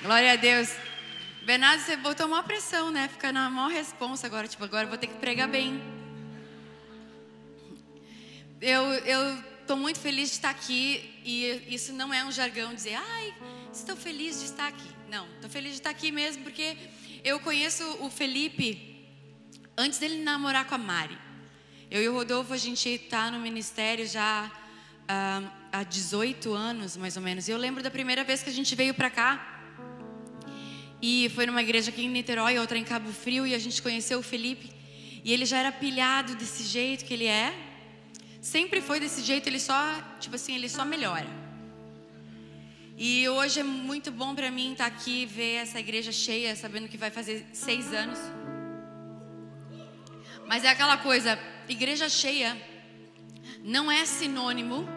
Glória a Deus. Bernardo, você botou uma pressão, né? Fica na maior responsa agora. Tipo, agora eu vou ter que pregar bem. Eu, eu tô muito feliz de estar aqui. E isso não é um jargão dizer, ai, estou feliz de estar aqui. Não, estou feliz de estar aqui mesmo porque eu conheço o Felipe antes dele namorar com a Mari. Eu e o Rodolfo, a gente está no ministério já uh, há 18 anos, mais ou menos. E eu lembro da primeira vez que a gente veio para cá. E foi numa igreja aqui em Niterói, outra em Cabo Frio, e a gente conheceu o Felipe. E ele já era pilhado desse jeito que ele é. Sempre foi desse jeito, ele só, tipo assim, ele só melhora. E hoje é muito bom para mim estar tá aqui, ver essa igreja cheia, sabendo que vai fazer seis anos. Mas é aquela coisa, igreja cheia não é sinônimo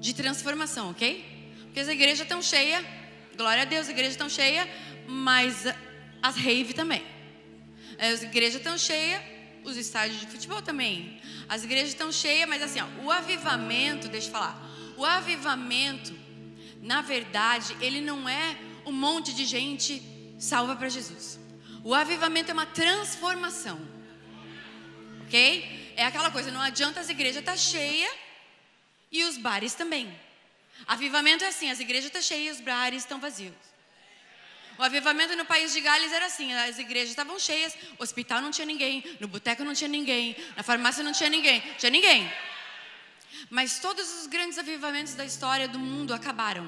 de transformação, ok? Porque as igrejas estão cheias, glória a Deus, a igreja estão cheia, mas as rave também. As igrejas estão cheias, os estádios de futebol também. As igrejas estão cheias, mas assim, ó, o avivamento, deixa eu falar, o avivamento, na verdade, ele não é um monte de gente salva para Jesus. O avivamento é uma transformação. Ok? É aquela coisa, não adianta as igrejas estar tá cheias e os bares também. Avivamento é assim, as igrejas estão tá cheias e os bares estão vazios. O avivamento no país de Gales era assim: as igrejas estavam cheias, hospital não tinha ninguém, no boteco não tinha ninguém, na farmácia não tinha ninguém, tinha ninguém. Mas todos os grandes avivamentos da história do mundo acabaram.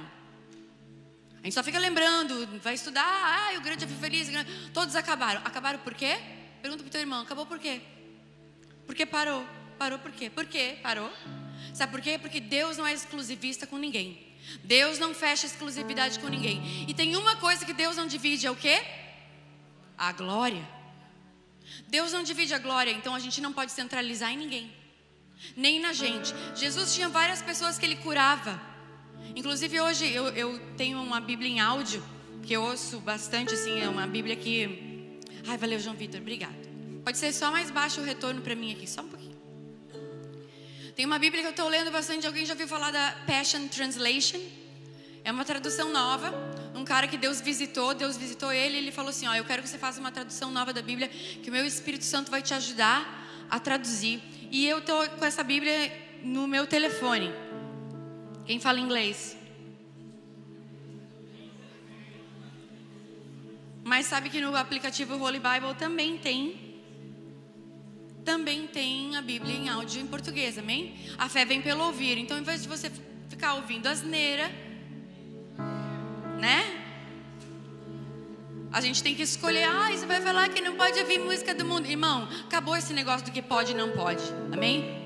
A gente só fica lembrando, vai estudar, ah, o grande avivalismo, todos acabaram. Acabaram por quê? Pergunta para o teu irmão, acabou por quê? Porque parou. Parou por quê? Por quê? Parou. Sabe por quê? Porque Deus não é exclusivista com ninguém. Deus não fecha exclusividade com ninguém. E tem uma coisa que Deus não divide, é o quê? A glória. Deus não divide a glória, então a gente não pode centralizar em ninguém. Nem na gente. Jesus tinha várias pessoas que ele curava. Inclusive hoje eu, eu tenho uma Bíblia em áudio, que eu ouço bastante, assim, é uma Bíblia que... Ai, valeu, João Vitor, obrigado. Pode ser só mais baixo o retorno para mim aqui, só um pouquinho. Tem uma Bíblia que eu estou lendo bastante. Alguém já ouviu falar da Passion Translation? É uma tradução nova. Um cara que Deus visitou, Deus visitou ele e ele falou assim: Ó, eu quero que você faça uma tradução nova da Bíblia, que o meu Espírito Santo vai te ajudar a traduzir. E eu estou com essa Bíblia no meu telefone. Quem fala inglês? Mas sabe que no aplicativo Holy Bible também tem também tem a Bíblia em áudio em português, amém? A fé vem pelo ouvir. Então, em vez de você ficar ouvindo asneira, né? A gente tem que escolher, ah, você vai falar que não pode ouvir música do mundo. Irmão, acabou esse negócio do que pode e não pode, amém?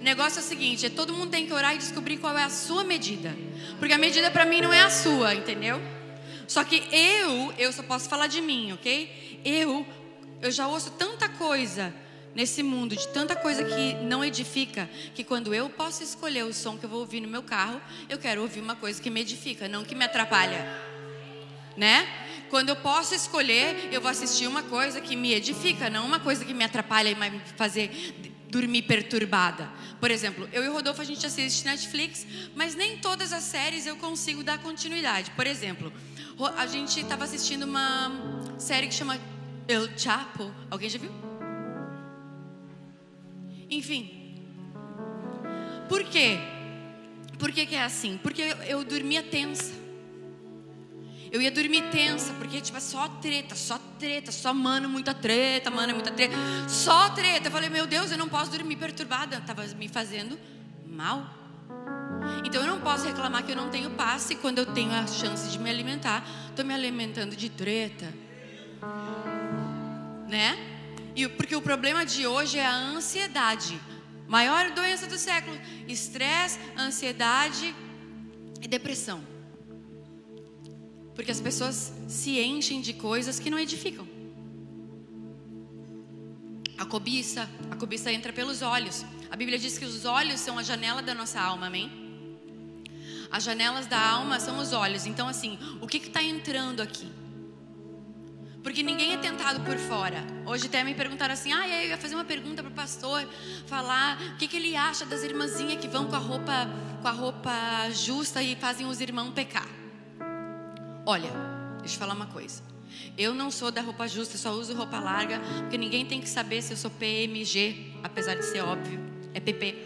O negócio é o seguinte: é todo mundo tem que orar e descobrir qual é a sua medida. Porque a medida para mim não é a sua, entendeu? Só que eu, eu só posso falar de mim, ok? Eu, eu já ouço tanta coisa nesse mundo de tanta coisa que não edifica, que quando eu posso escolher o som que eu vou ouvir no meu carro, eu quero ouvir uma coisa que me edifica, não que me atrapalha. Né? Quando eu posso escolher, eu vou assistir uma coisa que me edifica, não uma coisa que me atrapalha e vai me fazer dormir perturbada. Por exemplo, eu e o Rodolfo a gente assiste Netflix, mas nem todas as séries eu consigo dar continuidade. Por exemplo, a gente estava assistindo uma série que chama El Chapo. Alguém já viu? Enfim. Por quê? Por que, que é assim? Porque eu, eu dormia tensa. Eu ia dormir tensa, porque tipo, é só treta, só treta, só mano, muita treta, mano, muita treta, só treta. Eu falei, meu Deus, eu não posso dormir perturbada, estava me fazendo mal. Então eu não posso reclamar que eu não tenho paz e quando eu tenho a chance de me alimentar, estou me alimentando de treta. Né? E porque o problema de hoje é a ansiedade. Maior doença do século: estresse, ansiedade e depressão. Porque as pessoas se enchem de coisas que não edificam. A cobiça, a cobiça entra pelos olhos. A Bíblia diz que os olhos são a janela da nossa alma, amém? As janelas da alma são os olhos. Então, assim, o que está entrando aqui? Porque ninguém é tentado por fora. Hoje até me perguntaram assim: ah, eu ia fazer uma pergunta para o pastor, falar o que, que ele acha das irmãzinhas que vão com a roupa, com a roupa justa e fazem os irmãos pecar. Olha, deixa eu falar uma coisa. Eu não sou da roupa justa, só uso roupa larga, porque ninguém tem que saber se eu sou PMG, apesar de ser óbvio, é PP.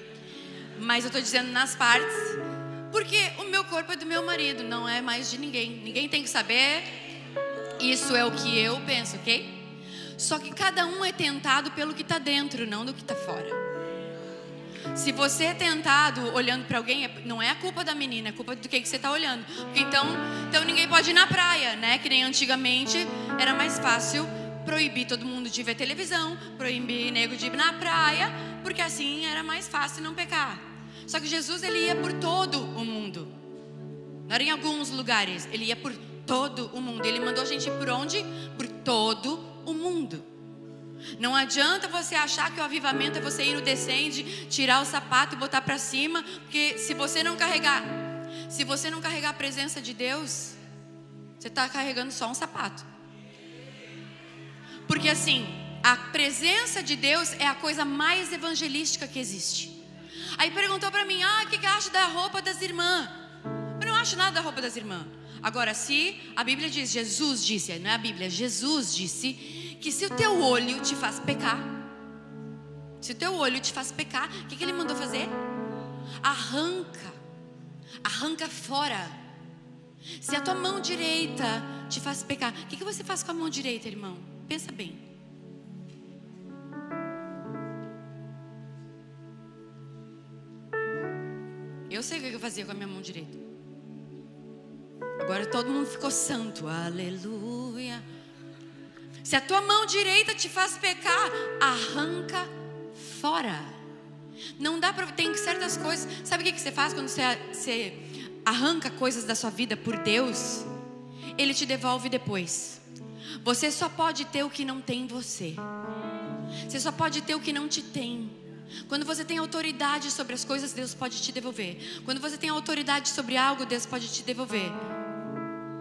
Mas eu estou dizendo nas partes, porque o meu corpo é do meu marido, não é mais de ninguém. Ninguém tem que saber. Isso é o que eu penso, ok? Só que cada um é tentado pelo que está dentro, não do que está fora. Se você é tentado olhando para alguém, é, não é a culpa da menina, é culpa do que, que você está olhando. Porque então, então ninguém pode ir na praia, né? Que nem antigamente era mais fácil proibir todo mundo de ver televisão, proibir nego de ir na praia, porque assim era mais fácil não pecar. Só que Jesus ele ia por todo o mundo. Não era em alguns lugares, ele ia por todo o mundo. Ele mandou a gente ir por onde? Por todo o mundo. Não adianta você achar que o avivamento é você ir no descende, tirar o sapato e botar para cima, porque se você não carregar, se você não carregar a presença de Deus, você está carregando só um sapato. Porque assim, a presença de Deus é a coisa mais evangelística que existe. Aí perguntou para mim: "Ah, o que, que acha da roupa das irmãs?" Eu não acho nada da roupa das irmãs. Agora, se a Bíblia diz, Jesus disse, não é a Bíblia, Jesus disse que se o teu olho te faz pecar, se o teu olho te faz pecar, o que, que ele mandou fazer? Arranca, arranca fora. Se a tua mão direita te faz pecar, o que, que você faz com a mão direita, irmão? Pensa bem. Eu sei o que eu fazia com a minha mão direita. Agora todo mundo ficou santo. Aleluia. Se a tua mão direita te faz pecar, arranca fora. Não dá para. Tem certas coisas. Sabe o que, você faz quando você, você arranca coisas da sua vida por Deus? Ele te devolve depois. Você só pode ter o que não tem em você. Você só pode ter o que não te tem. Quando você tem autoridade sobre as coisas, Deus pode te devolver. Quando você tem autoridade sobre algo, Deus pode te devolver.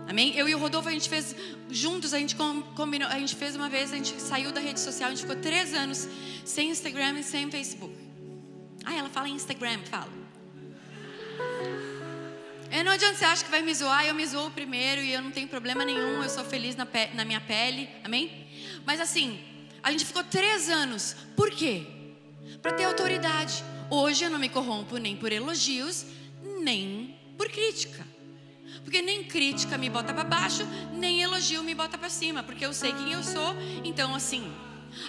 Amém? Eu e o Rodolfo, a gente fez juntos, a gente combinou, a gente fez uma vez, a gente saiu da rede social, a gente ficou três anos sem Instagram e sem Facebook. Ah, ela fala Instagram, fala. É, não adianta você acha que vai me zoar, eu me zoo primeiro e eu não tenho problema nenhum, eu sou feliz na, pe na minha pele, amém? Mas assim, a gente ficou três anos, por quê? Para ter autoridade. Hoje eu não me corrompo nem por elogios, nem por crítica. Porque nem crítica me bota para baixo, nem elogio me bota para cima, porque eu sei quem eu sou, então assim.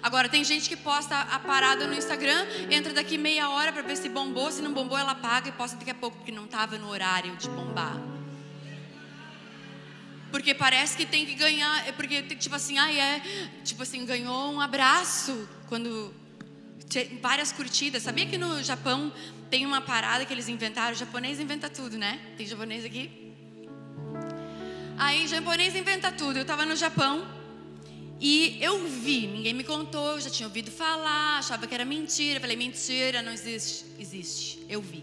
Agora tem gente que posta a parada no Instagram, entra daqui meia hora para ver se bombou, se não bombou ela paga e posta daqui a pouco porque não estava no horário de bombar. Porque parece que tem que ganhar, é porque tipo assim, ah, é, tipo assim, ganhou um abraço quando várias curtidas. Sabia que no Japão tem uma parada que eles inventaram? O japonês inventa tudo, né? Tem japonês aqui? Aí, japonês inventa tudo. Eu estava no Japão e eu vi, ninguém me contou, eu já tinha ouvido falar, achava que era mentira. falei, mentira, não existe. Existe, eu vi.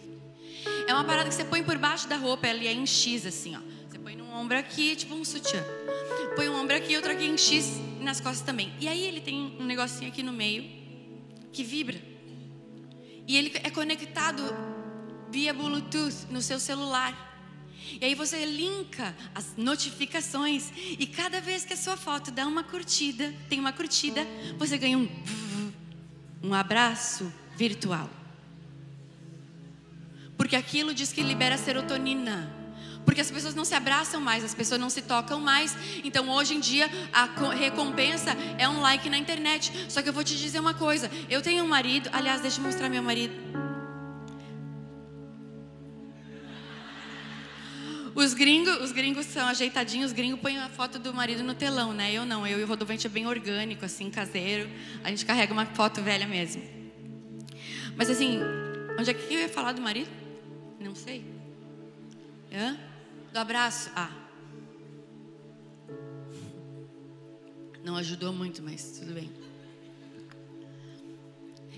É uma parada que você põe por baixo da roupa, ela é em X assim, ó. Você põe num ombro aqui, tipo um sutiã. Põe um ombro aqui, outro aqui em X nas costas também. E aí ele tem um negocinho aqui no meio que vibra. E ele é conectado via Bluetooth no seu celular. E aí você linka as notificações e cada vez que a sua foto dá uma curtida, tem uma curtida, você ganha um um abraço virtual. Porque aquilo diz que libera serotonina. Porque as pessoas não se abraçam mais, as pessoas não se tocam mais. Então hoje em dia a recompensa é um like na internet. Só que eu vou te dizer uma coisa: eu tenho um marido, aliás, deixa eu mostrar meu marido. Os gringos, os gringos são ajeitadinhos, os gringos põem a foto do marido no telão, né? Eu não, eu e o Rodolfo é bem orgânico, assim, caseiro. A gente carrega uma foto velha mesmo. Mas assim, onde é que eu ia falar do marido? Não sei. Hã? Do abraço? Ah. Não ajudou muito, mas tudo bem.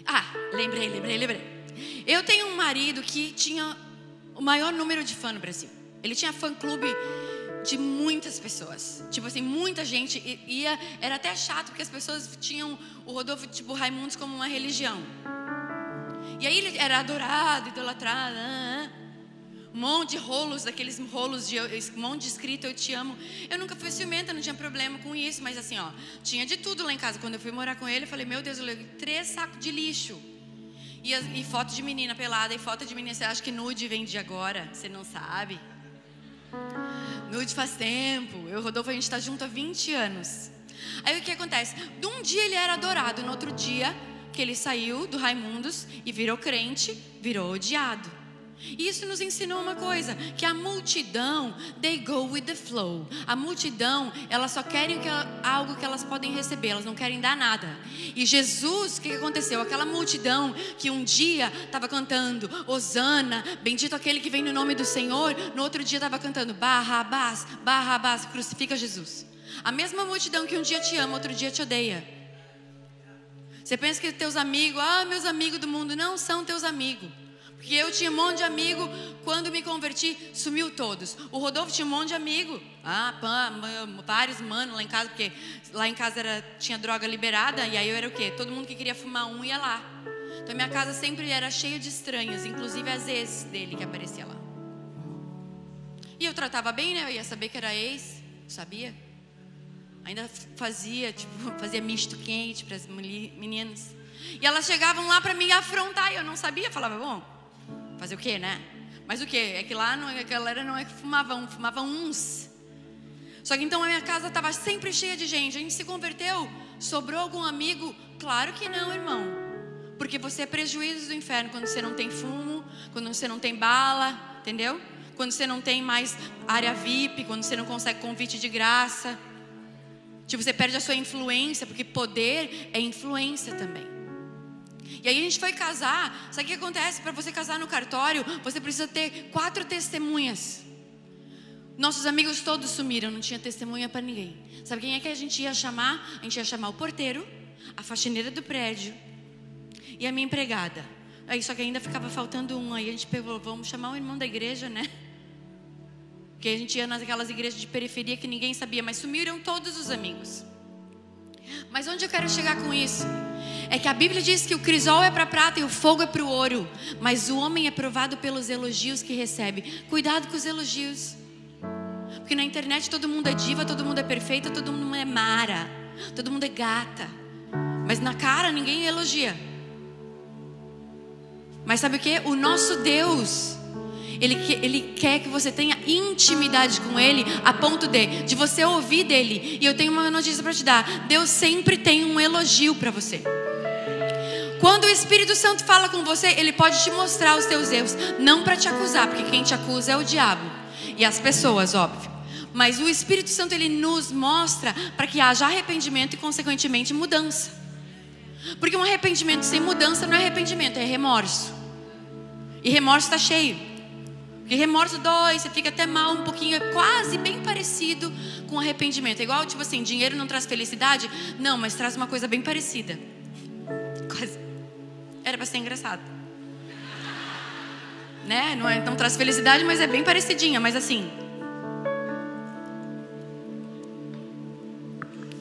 Ah, lembrei, lembrei, lembrei. Eu tenho um marido que tinha o maior número de fã no Brasil. Ele tinha fã-clube de muitas pessoas. Tipo assim, muita gente ia. Era até chato porque as pessoas tinham o Rodolfo, tipo, Raimundos como uma religião. E aí ele era adorado, idolatrado. Um monte de rolos, daqueles rolos de um monte de escrito, eu te amo. Eu nunca fui ciumenta, não tinha problema com isso, mas assim, ó, tinha de tudo lá em casa. Quando eu fui morar com ele, eu falei, meu Deus, eu levei três sacos de lixo. E, e foto de menina pelada, e foto de menina, você acha que nude vem de agora? Você não sabe? Nude faz tempo. Eu e o Rodolfo, a gente está junto há 20 anos. Aí o que acontece? De um dia ele era adorado, no outro dia que ele saiu do Raimundos e virou crente, virou odiado. E isso nos ensinou uma coisa, que a multidão, they go with the flow. A multidão, elas só querem que, algo que elas podem receber, elas não querem dar nada. E Jesus, o que aconteceu? Aquela multidão que um dia estava cantando, Osana, bendito aquele que vem no nome do Senhor, no outro dia estava cantando, Barrabás, Barrabás, crucifica Jesus. A mesma multidão que um dia te ama, outro dia te odeia. Você pensa que teus amigos, ah, meus amigos do mundo, não são teus amigos. Porque eu tinha um monte de amigo, quando me converti, sumiu todos. O Rodolfo tinha um monte de amigo. Ah, pã, vários manos lá em casa, porque lá em casa era, tinha droga liberada, e aí eu era o quê? Todo mundo que queria fumar um ia lá. Então minha casa sempre era cheia de estranhos, inclusive as ex dele que aparecia lá. E eu tratava bem, né? Eu ia saber que era ex, sabia? Ainda fazia, tipo, fazia misto quente para as meninas. E elas chegavam lá para me afrontar e eu não sabia, falava, bom, Fazer o quê, né? Mas o quê? É que lá não, a galera não é que fumavam, fumavam uns. Só que então a minha casa estava sempre cheia de gente. A gente se converteu? Sobrou algum amigo? Claro que não, irmão. Porque você é prejuízo do inferno quando você não tem fumo, quando você não tem bala, entendeu? Quando você não tem mais área VIP, quando você não consegue convite de graça. Tipo, você perde a sua influência, porque poder é influência também. E aí a gente foi casar. Sabe o que acontece? Para você casar no cartório, você precisa ter quatro testemunhas. Nossos amigos todos sumiram, não tinha testemunha para ninguém. Sabe quem é que a gente ia chamar? A gente ia chamar o porteiro, a faxineira do prédio e a minha empregada. Aí só que ainda ficava faltando um. Aí a gente pegou, vamos chamar o irmão da igreja, né? Porque a gente ia naquelas igrejas de periferia que ninguém sabia, mas sumiram todos os amigos. Mas onde eu quero chegar com isso? É que a Bíblia diz que o crisol é para prata e o fogo é para o ouro, mas o homem é provado pelos elogios que recebe. Cuidado com os elogios. Porque na internet todo mundo é diva, todo mundo é perfeita, todo mundo é mara, todo mundo é gata. Mas na cara ninguém elogia. Mas sabe o que? O nosso Deus, ele, ele quer que você tenha intimidade com Ele a ponto de, de você ouvir dele. E eu tenho uma notícia para te dar: Deus sempre tem um elogio para você. Quando o Espírito Santo fala com você, ele pode te mostrar os teus erros, não para te acusar, porque quem te acusa é o diabo e as pessoas, óbvio. Mas o Espírito Santo ele nos mostra para que haja arrependimento e consequentemente mudança. Porque um arrependimento sem mudança não é arrependimento, é remorso. E remorso está cheio. Porque remorso dói, você fica até mal um pouquinho, é quase bem parecido com arrependimento. É igual, tipo assim, dinheiro não traz felicidade? Não, mas traz uma coisa bem parecida. Quase. Era para ser engraçado. Né? Não, é, não traz felicidade, mas é bem parecidinha, mas assim.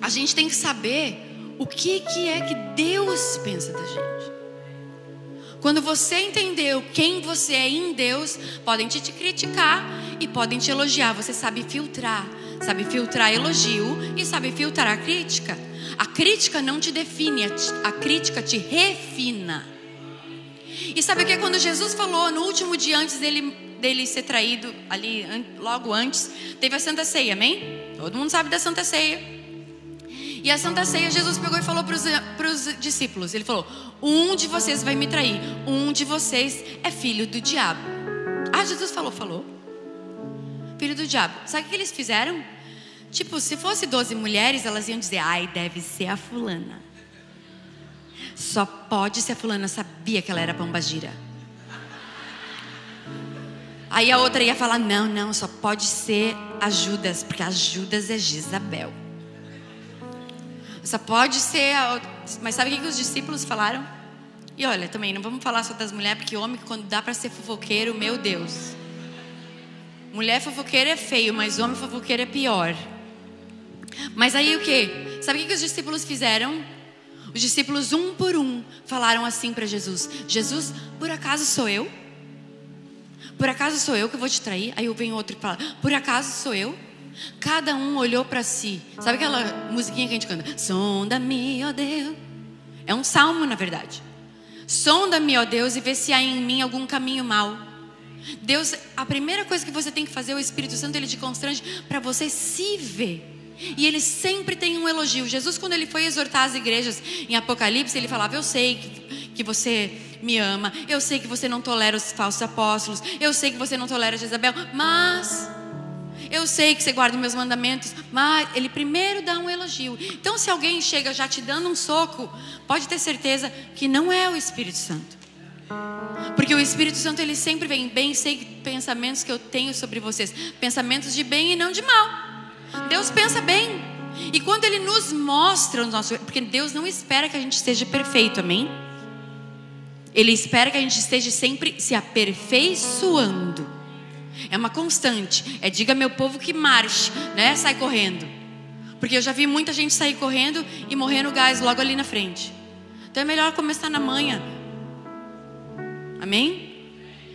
A gente tem que saber o que, que é que Deus pensa da gente. Quando você entendeu quem você é em Deus, podem te, te criticar e podem te elogiar. Você sabe filtrar, sabe filtrar elogio e sabe filtrar a crítica. A crítica não te define, a crítica te refina. E sabe o que? Quando Jesus falou no último dia antes dele, dele ser traído, ali logo antes, teve a Santa Ceia, amém? Todo mundo sabe da Santa Ceia. E a Santa Ceia, Jesus pegou e falou para os discípulos: Ele falou, um de vocês vai me trair, um de vocês é filho do diabo. Ah, Jesus falou, falou. Filho do diabo. Sabe o que eles fizeram? Tipo, se fosse 12 mulheres, elas iam dizer: Ai, deve ser a fulana. Só pode ser a fulana, sabia que ela era pombagira. Aí a outra ia falar: Não, não, só pode ser a Judas, porque a Judas é Jezabel. Só pode ser. A... Mas sabe o que os discípulos falaram? E olha, também, não vamos falar só das mulheres, porque homem, quando dá para ser fofoqueiro, meu Deus. Mulher fofoqueira é feio, mas homem fofoqueiro é pior. Mas aí o que? Sabe o que os discípulos fizeram? Os discípulos, um por um, falaram assim para Jesus: Jesus, por acaso sou eu? Por acaso sou eu que vou te trair? Aí vem outro e fala: Por acaso sou eu? Cada um olhou para si. Sabe aquela musiquinha que a gente canta? Sonda-me, ó Deus. É um salmo, na verdade. Sonda-me, ó Deus, e vê se há em mim algum caminho mau. Deus, a primeira coisa que você tem que fazer, o Espírito Santo, ele te constrange para você se ver. E ele sempre tem um elogio. Jesus, quando ele foi exortar as igrejas em Apocalipse, ele falava: Eu sei que, que você me ama, eu sei que você não tolera os falsos apóstolos, eu sei que você não tolera Jezabel, mas eu sei que você guarda meus mandamentos, mas ele primeiro dá um elogio. Então, se alguém chega já te dando um soco, pode ter certeza que não é o Espírito Santo. Porque o Espírito Santo ele sempre vem bem, sei pensamentos que eu tenho sobre vocês, pensamentos de bem e não de mal. Deus pensa bem. E quando ele nos mostra o nosso, porque Deus não espera que a gente esteja perfeito, amém? Ele espera que a gente esteja sempre se aperfeiçoando. É uma constante. É diga meu povo que marche, né? Sai correndo. Porque eu já vi muita gente sair correndo e morrer no gás logo ali na frente. Então é melhor começar na manhã. Amém?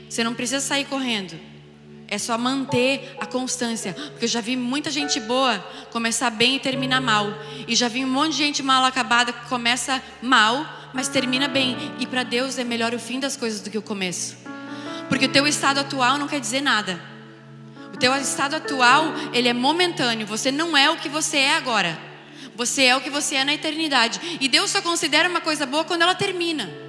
Você não precisa sair correndo. É só manter a constância. Porque eu já vi muita gente boa começar bem e terminar mal. E já vi um monte de gente mal acabada que começa mal, mas termina bem. E para Deus é melhor o fim das coisas do que o começo. Porque o teu estado atual não quer dizer nada. O teu estado atual, ele é momentâneo. Você não é o que você é agora. Você é o que você é na eternidade. E Deus só considera uma coisa boa quando ela termina.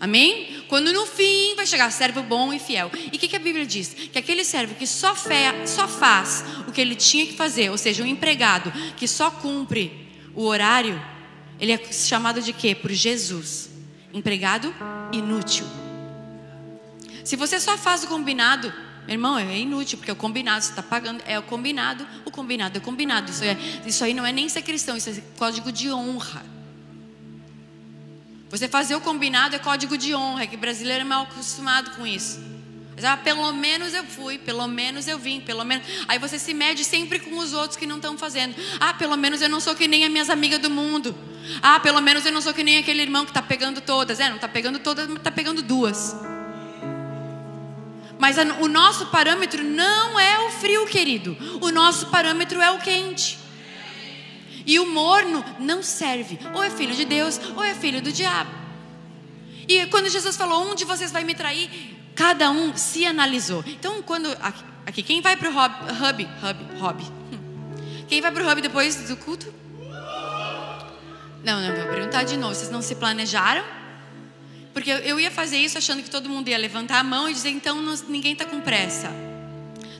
Amém? Quando no fim vai chegar servo bom e fiel. E o que, que, a Bíblia diz? Que aquele servo que só, fé, só faz o que ele tinha que fazer, ou seja, um empregado que só cumpre o horário, ele é chamado de quê? Por Jesus. Empregado inútil. Se você só faz o combinado, meu irmão, é inútil, porque é o combinado, você está pagando, é o combinado, o combinado é o combinado. Isso, é, isso aí não é nem ser cristão, isso é código de honra. Você fazer o combinado é código de honra, que brasileiro é mal acostumado com isso. Mas, ah, pelo menos eu fui, pelo menos eu vim, pelo menos. Aí você se mede sempre com os outros que não estão fazendo. Ah, pelo menos eu não sou que nem as minhas amigas do mundo. Ah, pelo menos eu não sou que nem aquele irmão que está pegando todas. É, não está pegando todas, mas está pegando duas. Mas o nosso parâmetro não é o frio, querido. O nosso parâmetro é o quente. E o morno não serve. Ou é filho de Deus, ou é filho do diabo. E quando Jesus falou, um de vocês vai me trair, cada um se analisou. Então, quando. Aqui, quem vai para o hub, hub, hub, hub? Quem vai para o hub depois do culto? Não, não, vou perguntar de novo. Vocês não se planejaram? Porque eu ia fazer isso achando que todo mundo ia levantar a mão e dizer, então ninguém está com pressa.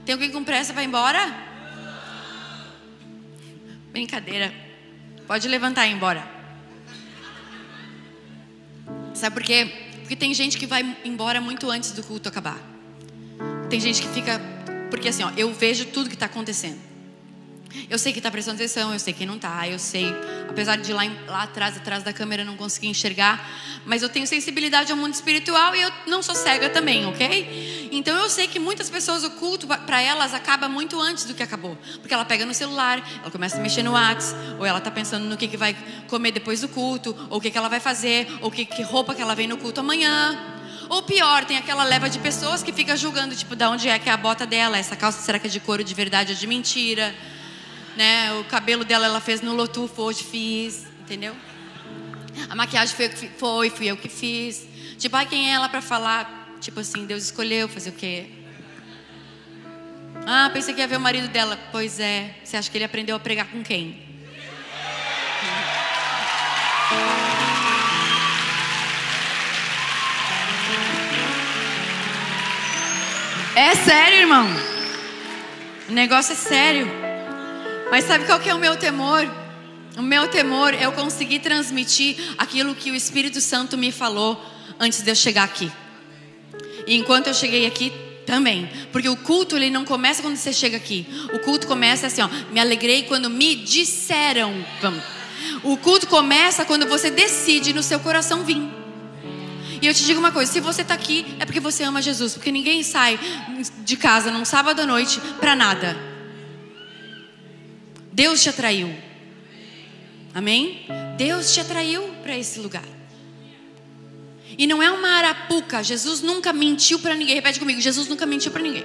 Tem alguém com pressa ir embora? Brincadeira. Pode levantar e ir embora. Sabe por quê? Porque tem gente que vai embora muito antes do culto acabar. Tem gente que fica. Porque assim, ó, eu vejo tudo que está acontecendo. Eu sei que está prestando atenção, eu sei que não está, eu sei, apesar de lá, lá atrás, atrás da câmera, não conseguir enxergar, mas eu tenho sensibilidade ao mundo espiritual e eu não sou cega também, ok? Então eu sei que muitas pessoas, o culto para elas acaba muito antes do que acabou, porque ela pega no celular, ela começa a mexer no WhatsApp, ou ela está pensando no que, que vai comer depois do culto, ou o que, que ela vai fazer, ou que, que roupa que ela vem no culto amanhã. Ou pior, tem aquela leva de pessoas que fica julgando, tipo, da onde é que é a bota dela, essa calça será que é de couro de verdade ou de mentira? Né? O cabelo dela ela fez no Lotufo, hoje fiz, entendeu? A maquiagem foi, foi fui eu que fiz. Tipo, ah, quem é ela para falar? Tipo assim, Deus escolheu fazer o quê? Ah, pensei que ia ver o marido dela. Pois é. Você acha que ele aprendeu a pregar com quem? É sério, irmão. O negócio é sério. Mas sabe qual que é o meu temor? O meu temor é eu conseguir transmitir aquilo que o Espírito Santo me falou antes de eu chegar aqui. E enquanto eu cheguei aqui, também. Porque o culto ele não começa quando você chega aqui. O culto começa assim, ó. Me alegrei quando me disseram. Vamos. O culto começa quando você decide no seu coração vir. E eu te digo uma coisa: se você está aqui, é porque você ama Jesus. Porque ninguém sai de casa num sábado à noite para nada. Deus te atraiu. Amém? Deus te atraiu para esse lugar. E não é uma arapuca. Jesus nunca mentiu para ninguém. Repete comigo: Jesus nunca mentiu para ninguém.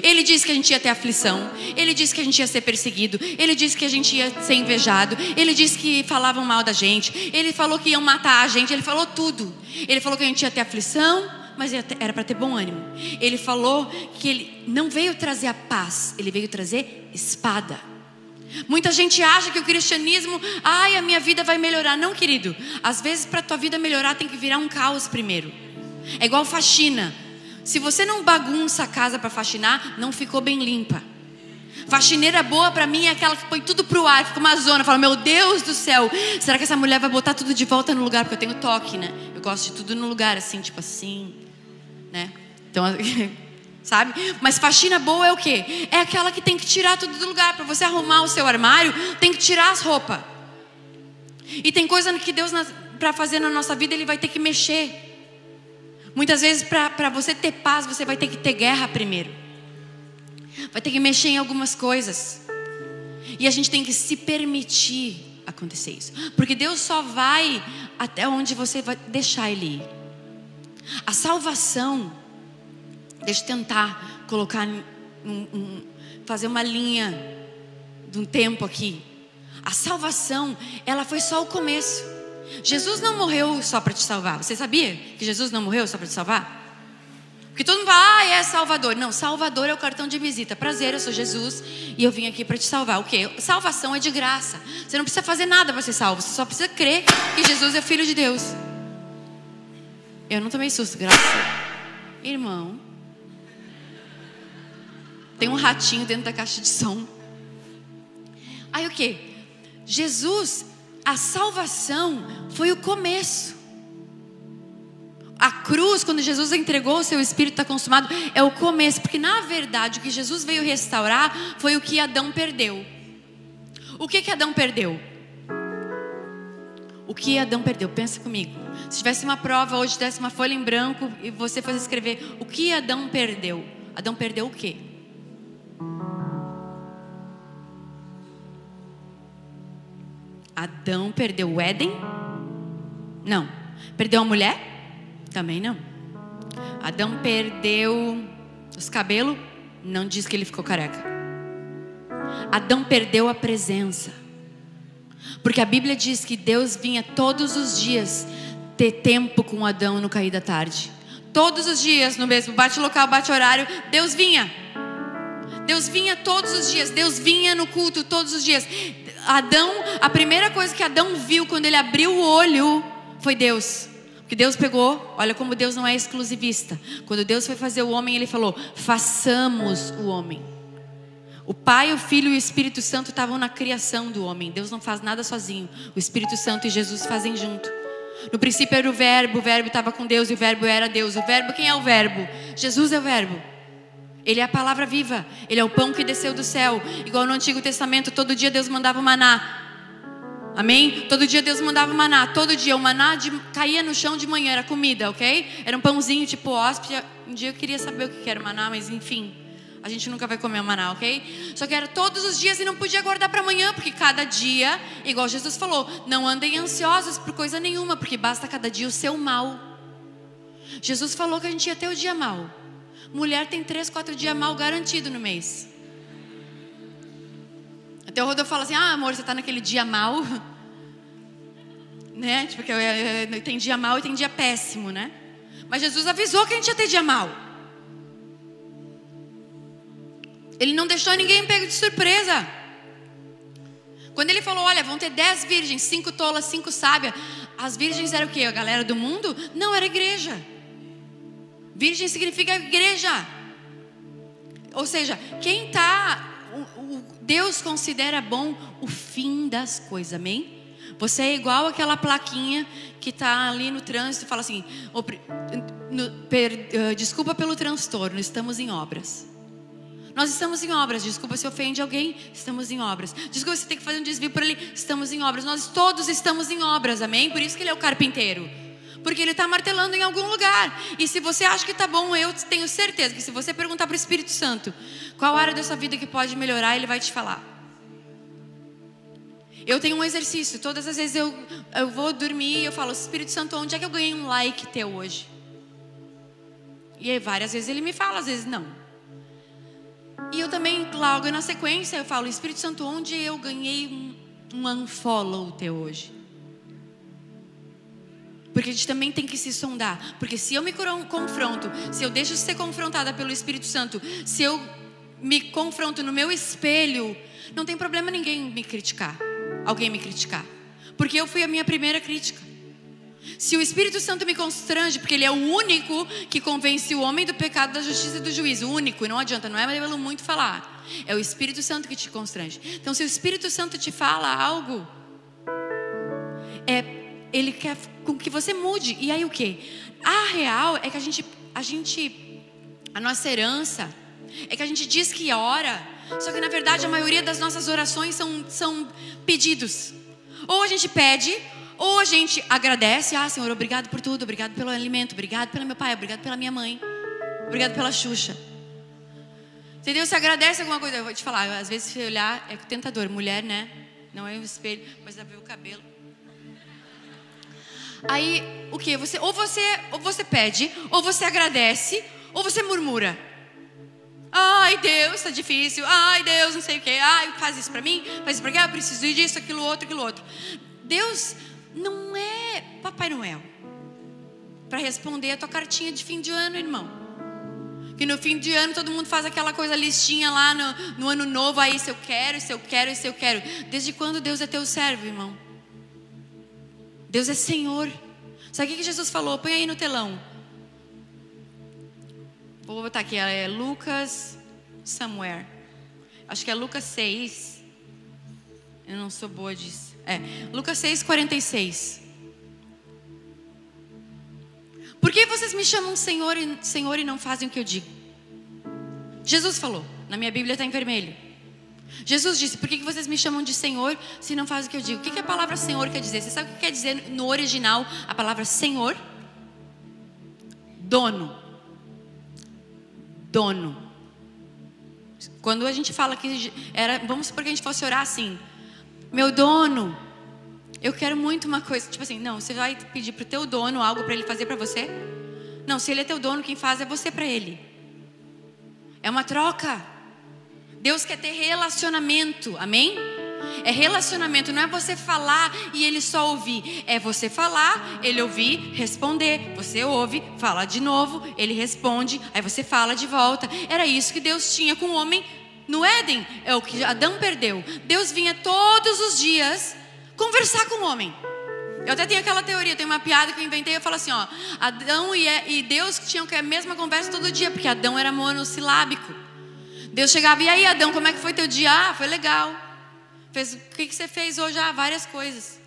Ele disse que a gente ia ter aflição. Ele disse que a gente ia ser perseguido. Ele disse que a gente ia ser invejado. Ele disse que falavam mal da gente. Ele falou que iam matar a gente. Ele falou tudo. Ele falou que a gente ia ter aflição, mas era para ter bom ânimo. Ele falou que ele não veio trazer a paz, ele veio trazer espada. Muita gente acha que o cristianismo, ai, a minha vida vai melhorar. Não, querido. Às vezes, para a tua vida melhorar, tem que virar um caos primeiro. É igual faxina. Se você não bagunça a casa para faxinar, não ficou bem limpa. Faxineira boa para mim é aquela que põe tudo pro ar, fica uma zona, fala: "Meu Deus do céu, será que essa mulher vai botar tudo de volta no lugar porque eu tenho toque, né? Eu gosto de tudo no lugar assim, tipo assim, né? Então, sabe? Mas faxina boa é o quê? É aquela que tem que tirar tudo do lugar para você arrumar o seu armário, tem que tirar as roupas. E tem coisa que Deus para fazer na nossa vida, ele vai ter que mexer. Muitas vezes, para você ter paz, você vai ter que ter guerra primeiro. Vai ter que mexer em algumas coisas. E a gente tem que se permitir acontecer isso. Porque Deus só vai até onde você vai deixar Ele ir. A salvação, deixa eu tentar colocar, um, um, fazer uma linha de um tempo aqui. A salvação, ela foi só o começo. Jesus não morreu só para te salvar. Você sabia que Jesus não morreu só para te salvar? Porque todo mundo fala, ah, é Salvador. Não, Salvador é o cartão de visita. Prazer, eu sou Jesus e eu vim aqui para te salvar. O quê? Salvação é de graça. Você não precisa fazer nada para ser salvo. Você só precisa crer que Jesus é filho de Deus. Eu não tomei susto, graças. Irmão, tem um ratinho dentro da caixa de som. Aí o que? Jesus a salvação foi o começo. A cruz, quando Jesus entregou o seu espírito está consumado, é o começo, porque na verdade o que Jesus veio restaurar foi o que Adão perdeu. O que que Adão perdeu? O que Adão perdeu? Pensa comigo. Se tivesse uma prova hoje, desse uma folha em branco e você fosse escrever o que Adão perdeu. Adão perdeu o quê? Adão perdeu o Éden? Não. Perdeu a mulher? Também não. Adão perdeu os cabelos? Não diz que ele ficou careca. Adão perdeu a presença. Porque a Bíblia diz que Deus vinha todos os dias ter tempo com Adão no cair da tarde. Todos os dias, no mesmo bate local, bate horário, Deus vinha. Deus vinha todos os dias, Deus vinha no culto todos os dias. Adão, a primeira coisa que Adão viu quando ele abriu o olho foi Deus. Porque Deus pegou, olha como Deus não é exclusivista. Quando Deus foi fazer o homem, ele falou: façamos o homem. O Pai, o Filho e o Espírito Santo estavam na criação do homem. Deus não faz nada sozinho. O Espírito Santo e Jesus fazem junto. No princípio era o Verbo, o Verbo estava com Deus e o Verbo era Deus. O Verbo, quem é o Verbo? Jesus é o Verbo. Ele é a palavra viva. Ele é o pão que desceu do céu. Igual no Antigo Testamento, todo dia Deus mandava o maná. Amém? Todo dia Deus mandava o maná. Todo dia o maná de, caía no chão de manhã, era comida, ok? Era um pãozinho tipo hóspede. Um dia eu queria saber o que era o maná, mas enfim. A gente nunca vai comer o maná, ok? Só que era todos os dias e não podia guardar para amanhã, porque cada dia, igual Jesus falou, não andem ansiosos por coisa nenhuma, porque basta cada dia o seu mal. Jesus falou que a gente ia ter o dia mal. Mulher tem três, quatro dias mal garantido no mês. Até o Rodolfo fala assim: Ah, amor, você está naquele dia mal. Né? Tipo, que tem dia mal e tem dia péssimo, né? Mas Jesus avisou que a gente ia ter dia mal. Ele não deixou ninguém pego de surpresa. Quando ele falou, olha, vão ter dez virgens, cinco tolas, cinco sábias. As virgens eram o quê? A galera do mundo? Não, era igreja. Virgem significa igreja. Ou seja, quem está. Deus considera bom o fim das coisas, amém? Você é igual aquela plaquinha que está ali no trânsito e fala assim: uh, desculpa pelo transtorno, estamos em obras. Nós estamos em obras. Desculpa se ofende alguém, estamos em obras. Desculpa se tem que fazer um desvio por ali, estamos em obras. Nós todos estamos em obras, amém? Por isso que ele é o carpinteiro porque ele está martelando em algum lugar. E se você acha que está bom, eu tenho certeza que se você perguntar para o Espírito Santo qual área da sua vida que pode melhorar, ele vai te falar. Eu tenho um exercício. Todas as vezes eu, eu vou dormir e eu falo, Espírito Santo, onde é que eu ganhei um like teu hoje? E aí, várias vezes ele me fala, às vezes não. E eu também, logo na sequência, eu falo, Espírito Santo, onde eu ganhei um, um unfollow teu hoje? Porque a gente também tem que se sondar. Porque se eu me confronto, se eu deixo de ser confrontada pelo Espírito Santo, se eu me confronto no meu espelho, não tem problema ninguém me criticar, alguém me criticar. Porque eu fui a minha primeira crítica. Se o Espírito Santo me constrange, porque ele é o único que convence o homem do pecado, da justiça e do juízo, o único, não adianta, não é pelo muito falar. É o Espírito Santo que te constrange. Então, se o Espírito Santo te fala algo, é ele quer com que você mude. E aí o que? A real é que a gente, a gente, a nossa herança é que a gente diz que ora, só que na verdade a maioria das nossas orações são, são pedidos. Ou a gente pede, ou a gente agradece, ah Senhor, obrigado por tudo, obrigado pelo alimento, obrigado pelo meu pai, obrigado pela minha mãe, obrigado pela Xuxa. Entendeu? Se agradece alguma coisa, eu vou te falar, às vezes se olhar é tentador, mulher, né? Não é o espelho, mas ver o cabelo. Aí, o que? Você, ou você, ou você pede, ou você agradece, ou você murmura. Ai, Deus, está difícil. Ai, Deus, não sei o quê. Ai, faz isso para mim, faz isso para cá, eu preciso disso, aquilo outro, aquilo outro. Deus não é Papai Noel para responder a tua cartinha de fim de ano, irmão. Que no fim de ano todo mundo faz aquela coisa listinha lá no, no ano novo, aí se eu quero, se eu quero, se eu quero. Desde quando Deus é teu servo, irmão? Deus é Senhor. Sabe o que Jesus falou? Põe aí no telão. Vou botar aqui, é Lucas Somewhere. Acho que é Lucas 6. Eu não sou boa disso. É, Lucas 6, 46. Por que vocês me chamam Senhor e, Senhor e não fazem o que eu digo? Jesus falou. Na minha Bíblia está em vermelho. Jesus disse: Por que vocês me chamam de Senhor se não fazem o que eu digo? O que a palavra Senhor quer dizer? Você sabe o que quer dizer no original a palavra Senhor? Dono. Dono. Quando a gente fala que era, vamos supor que a gente fosse orar assim: Meu dono, eu quero muito uma coisa. Tipo assim, não, você vai pedir para o teu dono algo para ele fazer para você? Não, se ele é teu dono, quem faz é você para ele. É uma troca. Deus quer ter relacionamento, amém? É relacionamento, não é você falar e ele só ouvir. É você falar, ele ouvir, responder. Você ouve, fala de novo, ele responde, aí você fala de volta. Era isso que Deus tinha com o homem no Éden. É o que Adão perdeu. Deus vinha todos os dias conversar com o homem. Eu até tenho aquela teoria, tem uma piada que eu inventei, eu falo assim, ó, Adão e Deus tinham a mesma conversa todo dia, porque Adão era monossilábico. Deus chegava, e aí Adão, como é que foi teu dia? Ah, foi legal. Fez, o que, que você fez hoje? Ah, várias coisas.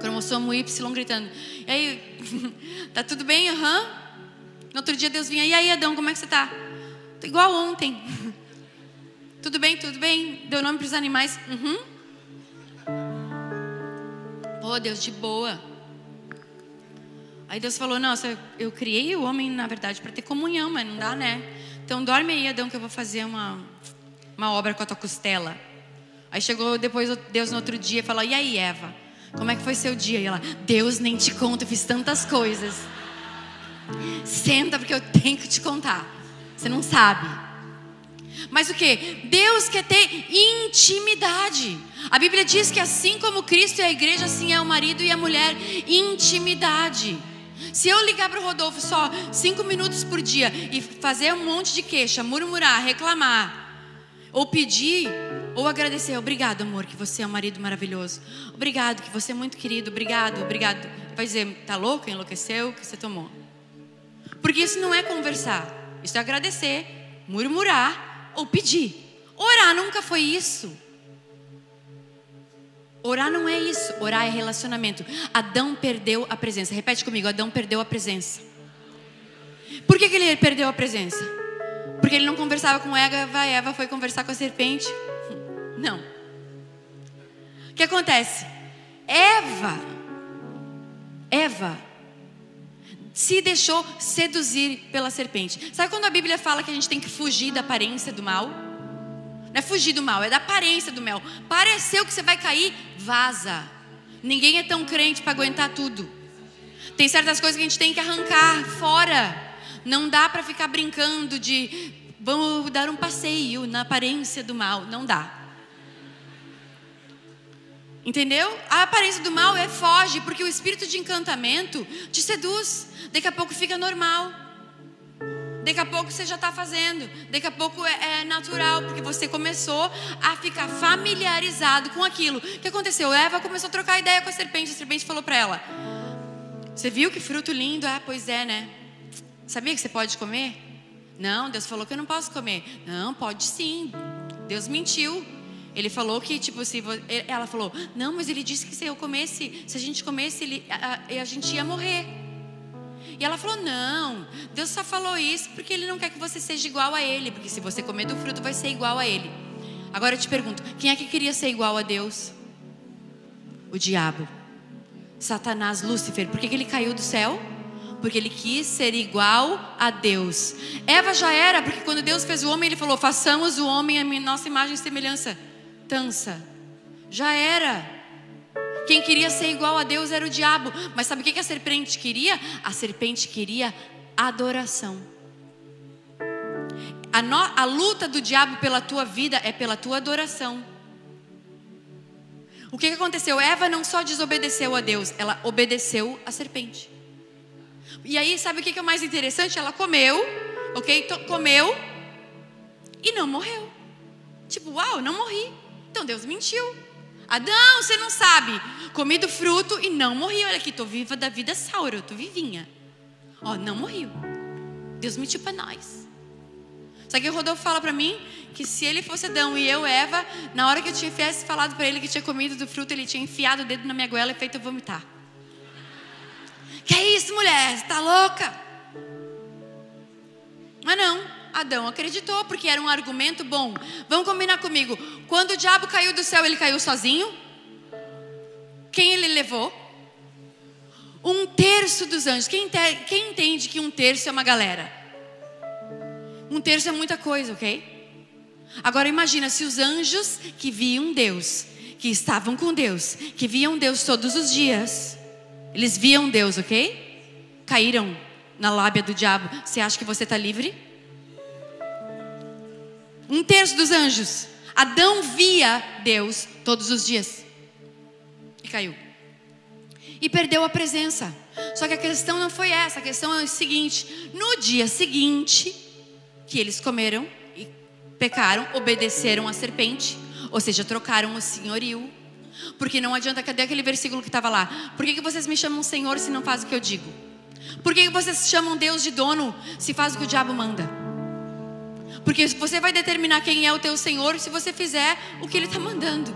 Cromossomo Y gritando. E aí, tá tudo bem? Aham. Uhum. No outro dia Deus vinha, e aí Adão, como é que você tá? Tô igual ontem. tudo bem, tudo bem? Deu nome para os animais? Uhum. Pô, Deus, de boa. Aí Deus falou: Nossa, eu criei o homem, na verdade, para ter comunhão, mas não dá, né? Então dorme aí, Adão, que eu vou fazer uma, uma obra com a tua costela. Aí chegou depois Deus no outro dia e falou: E aí, Eva? Como é que foi seu dia? E ela: Deus nem te conta, eu fiz tantas coisas. Senta, porque eu tenho que te contar. Você não sabe. Mas o que? Deus quer ter intimidade. A Bíblia diz que assim como Cristo e a igreja, assim é o marido e a mulher. Intimidade. Se eu ligar para o Rodolfo só cinco minutos por dia e fazer um monte de queixa, murmurar, reclamar, ou pedir, ou agradecer, obrigado, amor, que você é um marido maravilhoso. Obrigado, que você é muito querido. Obrigado, obrigado. Vai dizer, tá louco? Enlouqueceu? O que você tomou? Porque isso não é conversar. Isso é agradecer, murmurar ou pedir. Orar nunca foi isso. Orar não é isso, orar é relacionamento. Adão perdeu a presença. Repete comigo: Adão perdeu a presença. Por que, que ele perdeu a presença? Porque ele não conversava com Eva, Eva foi conversar com a serpente? Não. O que acontece? Eva, Eva, se deixou seduzir pela serpente. Sabe quando a Bíblia fala que a gente tem que fugir da aparência do mal? Não é fugir do mal, é da aparência do mal. Pareceu que você vai cair, vaza. Ninguém é tão crente para aguentar tudo. Tem certas coisas que a gente tem que arrancar fora. Não dá para ficar brincando de vamos dar um passeio na aparência do mal. Não dá. Entendeu? A aparência do mal é foge, porque o espírito de encantamento te seduz. Daqui a pouco fica normal. Daqui a pouco você já está fazendo. Daqui a pouco é, é, natural, porque você começou a ficar familiarizado com aquilo. O que aconteceu? Eva começou a trocar ideia com a serpente. A serpente falou para ela: Você viu que fruto lindo? Ah, pois é, né? Sabia que você pode comer? Não, Deus falou que eu não posso comer. Não, pode sim. Deus mentiu. Ele falou que, tipo, se ela falou, não, mas ele disse que se eu comesse, se a gente comesse, ele, a, a gente ia morrer. E ela falou, não, Deus só falou isso porque Ele não quer que você seja igual a Ele, porque se você comer do fruto, vai ser igual a Ele. Agora eu te pergunto, quem é que queria ser igual a Deus? O diabo. Satanás, Lúcifer. Por que, que ele caiu do céu? Porque ele quis ser igual a Deus. Eva já era, porque quando Deus fez o homem, ele falou: façamos o homem a nossa imagem e semelhança tança. Já era. Quem queria ser igual a Deus era o diabo. Mas sabe o que a serpente queria? A serpente queria adoração. A, no, a luta do diabo pela tua vida é pela tua adoração. O que, que aconteceu? Eva não só desobedeceu a Deus, ela obedeceu a serpente. E aí, sabe o que, que é o mais interessante? Ela comeu, ok? Comeu e não morreu. Tipo, uau, não morri. Então Deus mentiu. Adão, você não sabe. Comi do fruto e não morri. Olha aqui, estou viva da vida saura, estou vivinha. Ó, não morri. Deus mentiu para nós. Só que o Rodolfo fala para mim que se ele fosse Adão e eu, Eva, na hora que eu tivesse falado para ele que tinha comido do fruto, ele tinha enfiado o dedo na minha goela e feito eu vomitar. Que é isso, mulher? Você tá louca? Mas não. Adão acreditou, porque era um argumento bom. Vamos combinar comigo. Quando o diabo caiu do céu, ele caiu sozinho? Quem ele levou? Um terço dos anjos. Quem, quem entende que um terço é uma galera? Um terço é muita coisa, ok? Agora imagina se os anjos que viam Deus, que estavam com Deus, que viam Deus todos os dias, eles viam Deus, ok? Caíram na lábia do diabo. Você acha que você está livre? Um terço dos anjos. Adão via Deus todos os dias. E caiu. E perdeu a presença. Só que a questão não foi essa. A questão é o seguinte: no dia seguinte, que eles comeram e pecaram, obedeceram à serpente, ou seja, trocaram o senhorio. Porque não adianta, cadê aquele versículo que estava lá? Por que, que vocês me chamam Senhor se não faz o que eu digo? Por que, que vocês chamam Deus de dono se faz o que o diabo manda? Porque você vai determinar quem é o teu Senhor se você fizer o que Ele está mandando.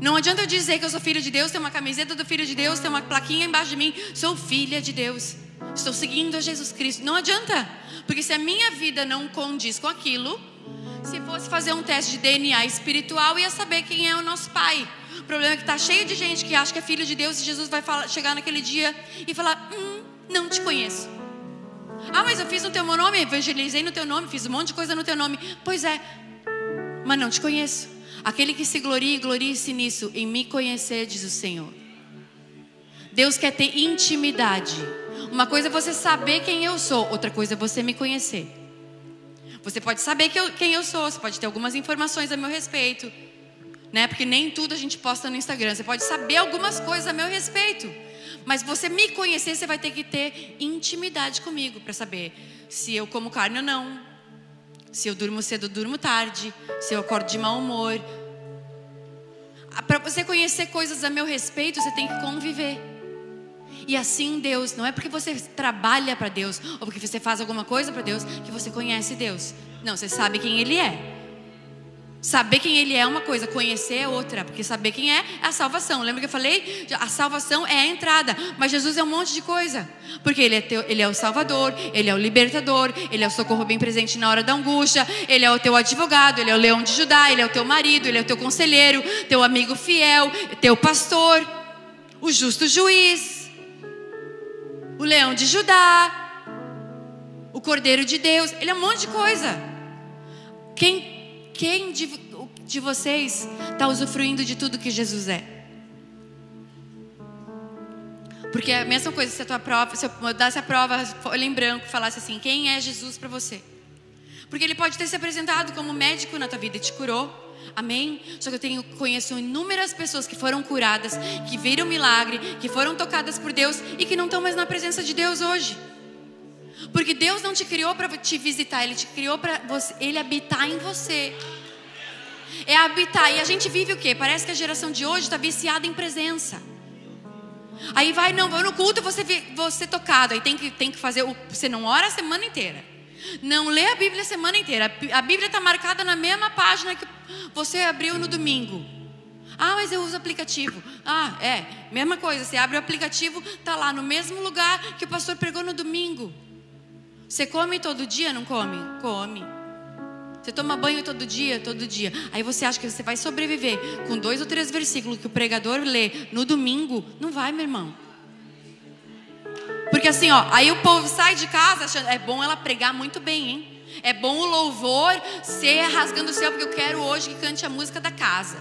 Não adianta eu dizer que eu sou filha de Deus, ter uma camiseta do filho de Deus, ter uma plaquinha embaixo de mim, sou filha de Deus. Estou seguindo a Jesus Cristo. Não adianta. Porque se a minha vida não condiz com aquilo, se fosse fazer um teste de DNA espiritual, ia saber quem é o nosso pai. O problema é que está cheio de gente que acha que é filho de Deus e Jesus vai falar, chegar naquele dia e falar: Hum, não te conheço. Ah, mas eu fiz no teu nome, evangelizei no teu nome, fiz um monte de coisa no teu nome. Pois é, mas não te conheço. Aquele que se glorie, glorie-se nisso, em me conhecer, diz o Senhor. Deus quer ter intimidade. Uma coisa é você saber quem eu sou, outra coisa é você me conhecer. Você pode saber que eu, quem eu sou, você pode ter algumas informações a meu respeito, né? Porque nem tudo a gente posta no Instagram. Você pode saber algumas coisas a meu respeito. Mas você me conhecer, você vai ter que ter intimidade comigo para saber se eu como carne ou não, se eu durmo cedo ou durmo tarde, se eu acordo de mau humor. Ah, para você conhecer coisas a meu respeito, você tem que conviver. E assim Deus, não é porque você trabalha para Deus ou porque você faz alguma coisa para Deus que você conhece Deus. Não, você sabe quem Ele é. Saber quem ele é uma coisa, conhecer é outra, porque saber quem é é a salvação. Lembra que eu falei? A salvação é a entrada, mas Jesus é um monte de coisa. Porque ele é, teu, ele é o Salvador, ele é o libertador, ele é o socorro bem presente na hora da angústia, ele é o teu advogado, ele é o leão de Judá, ele é o teu marido, ele é o teu conselheiro, teu amigo fiel, teu pastor, o justo juiz, o leão de Judá, o cordeiro de Deus, ele é um monte de coisa. Quem quem de, de vocês está usufruindo de tudo que Jesus é? Porque é a mesma coisa se a tua prova, se eu mudasse a prova, olho em branco, falasse assim: quem é Jesus para você? Porque ele pode ter se apresentado como médico na tua vida e te curou. Amém? Só que eu tenho, conheço inúmeras pessoas que foram curadas, que viram milagre, que foram tocadas por Deus e que não estão mais na presença de Deus hoje. Porque Deus não te criou para te visitar, Ele te criou para Ele habitar em você. É habitar. E a gente vive o quê? Parece que a geração de hoje está viciada em presença. Aí vai, não, vou no culto, você você tocado. Aí tem que, tem que fazer, você não ora a semana inteira. Não lê a Bíblia a semana inteira. A Bíblia está marcada na mesma página que você abriu no domingo. Ah, mas eu uso aplicativo. Ah, é, mesma coisa. Você abre o aplicativo, está lá no mesmo lugar que o pastor pregou no domingo. Você come todo dia? Não come? Come. Você toma banho todo dia? Todo dia. Aí você acha que você vai sobreviver com dois ou três versículos que o pregador lê no domingo? Não vai, meu irmão. Porque assim, ó, aí o povo sai de casa achando, é bom ela pregar muito bem, hein? É bom o louvor ser rasgando o céu, porque eu quero hoje que cante a música da casa.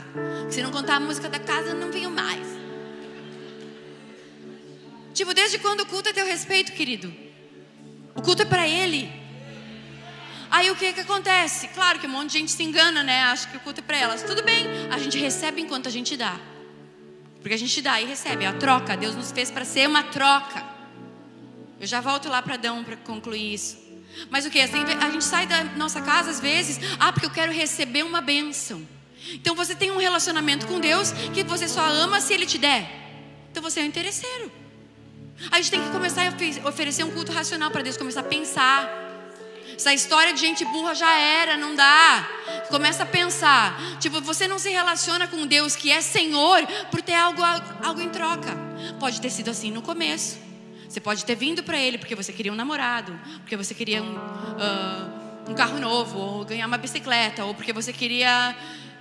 Se não contar a música da casa, eu não venho mais. Tipo, desde quando o culto é teu respeito, querido? O culto é para ele. Aí o que que acontece? Claro que um monte de gente se engana, né? Acha que o culto é para elas. Tudo bem, a gente recebe enquanto a gente dá. Porque a gente dá e recebe, é a troca. Deus nos fez para ser uma troca. Eu já volto lá para Adão para concluir isso. Mas o que? Assim, a gente sai da nossa casa às vezes, ah, porque eu quero receber uma bênção. Então você tem um relacionamento com Deus que você só ama se Ele te der. Então você é um interesseiro. A gente tem que começar a oferecer um culto racional para Deus, começar a pensar. Essa história de gente burra já era, não dá. Começa a pensar. Tipo, você não se relaciona com Deus que é Senhor por ter algo, algo em troca. Pode ter sido assim no começo. Você pode ter vindo para Ele porque você queria um namorado, porque você queria um, uh, um carro novo, ou ganhar uma bicicleta, ou porque você queria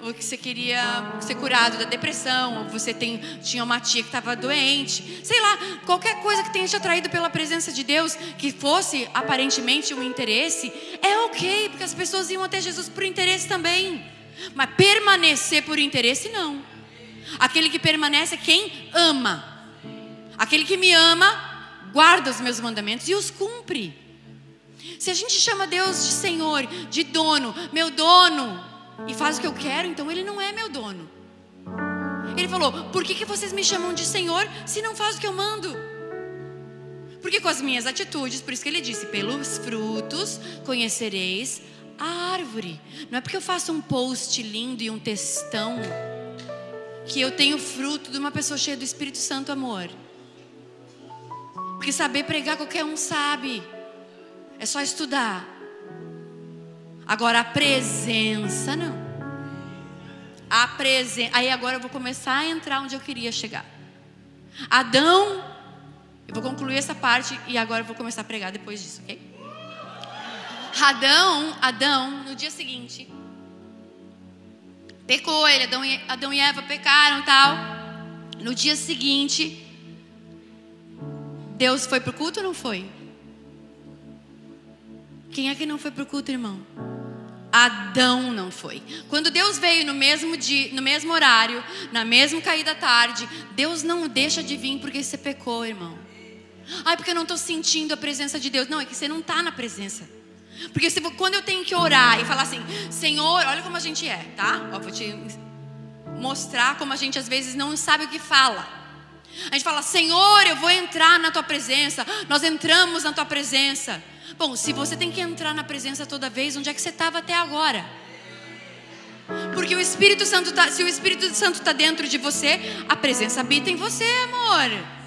ou que você queria ser curado da depressão, ou você tem, tinha uma tia que estava doente, sei lá, qualquer coisa que tenha te atraído pela presença de Deus, que fosse aparentemente um interesse, é ok, porque as pessoas iam até Jesus por interesse também, mas permanecer por interesse não. Aquele que permanece é quem ama, aquele que me ama, guarda os meus mandamentos e os cumpre. Se a gente chama Deus de Senhor, de dono, meu dono, e faz o que eu quero, então ele não é meu dono. Ele falou: Por que, que vocês me chamam de Senhor se não faz o que eu mando? Porque com as minhas atitudes, por isso que ele disse: Pelos frutos conhecereis a árvore. Não é porque eu faço um post lindo e um textão que eu tenho fruto de uma pessoa cheia do Espírito Santo, amor. Porque saber pregar qualquer um sabe. É só estudar. Agora a presença não. A presença. Aí agora eu vou começar a entrar onde eu queria chegar. Adão, eu vou concluir essa parte e agora eu vou começar a pregar depois disso, ok? Adão, Adão, no dia seguinte, pecou ele, Adão e, Adão e Eva pecaram tal. No dia seguinte, Deus foi pro culto ou não foi? Quem é que não foi pro culto, irmão? Adão não foi. Quando Deus veio no mesmo dia, no mesmo horário, na mesma caída tarde, Deus não deixa de vir porque você pecou, irmão. Ai, porque eu não estou sentindo a presença de Deus. Não, é que você não está na presença. Porque se, quando eu tenho que orar e falar assim, Senhor, olha como a gente é, tá? Ó, vou te mostrar como a gente às vezes não sabe o que fala. A gente fala, Senhor, eu vou entrar na tua presença. Nós entramos na tua presença. Bom, se você tem que entrar na presença toda vez, onde é que você estava até agora? Porque o Espírito Santo tá, se o Espírito Santo está dentro de você, a presença habita em você, amor.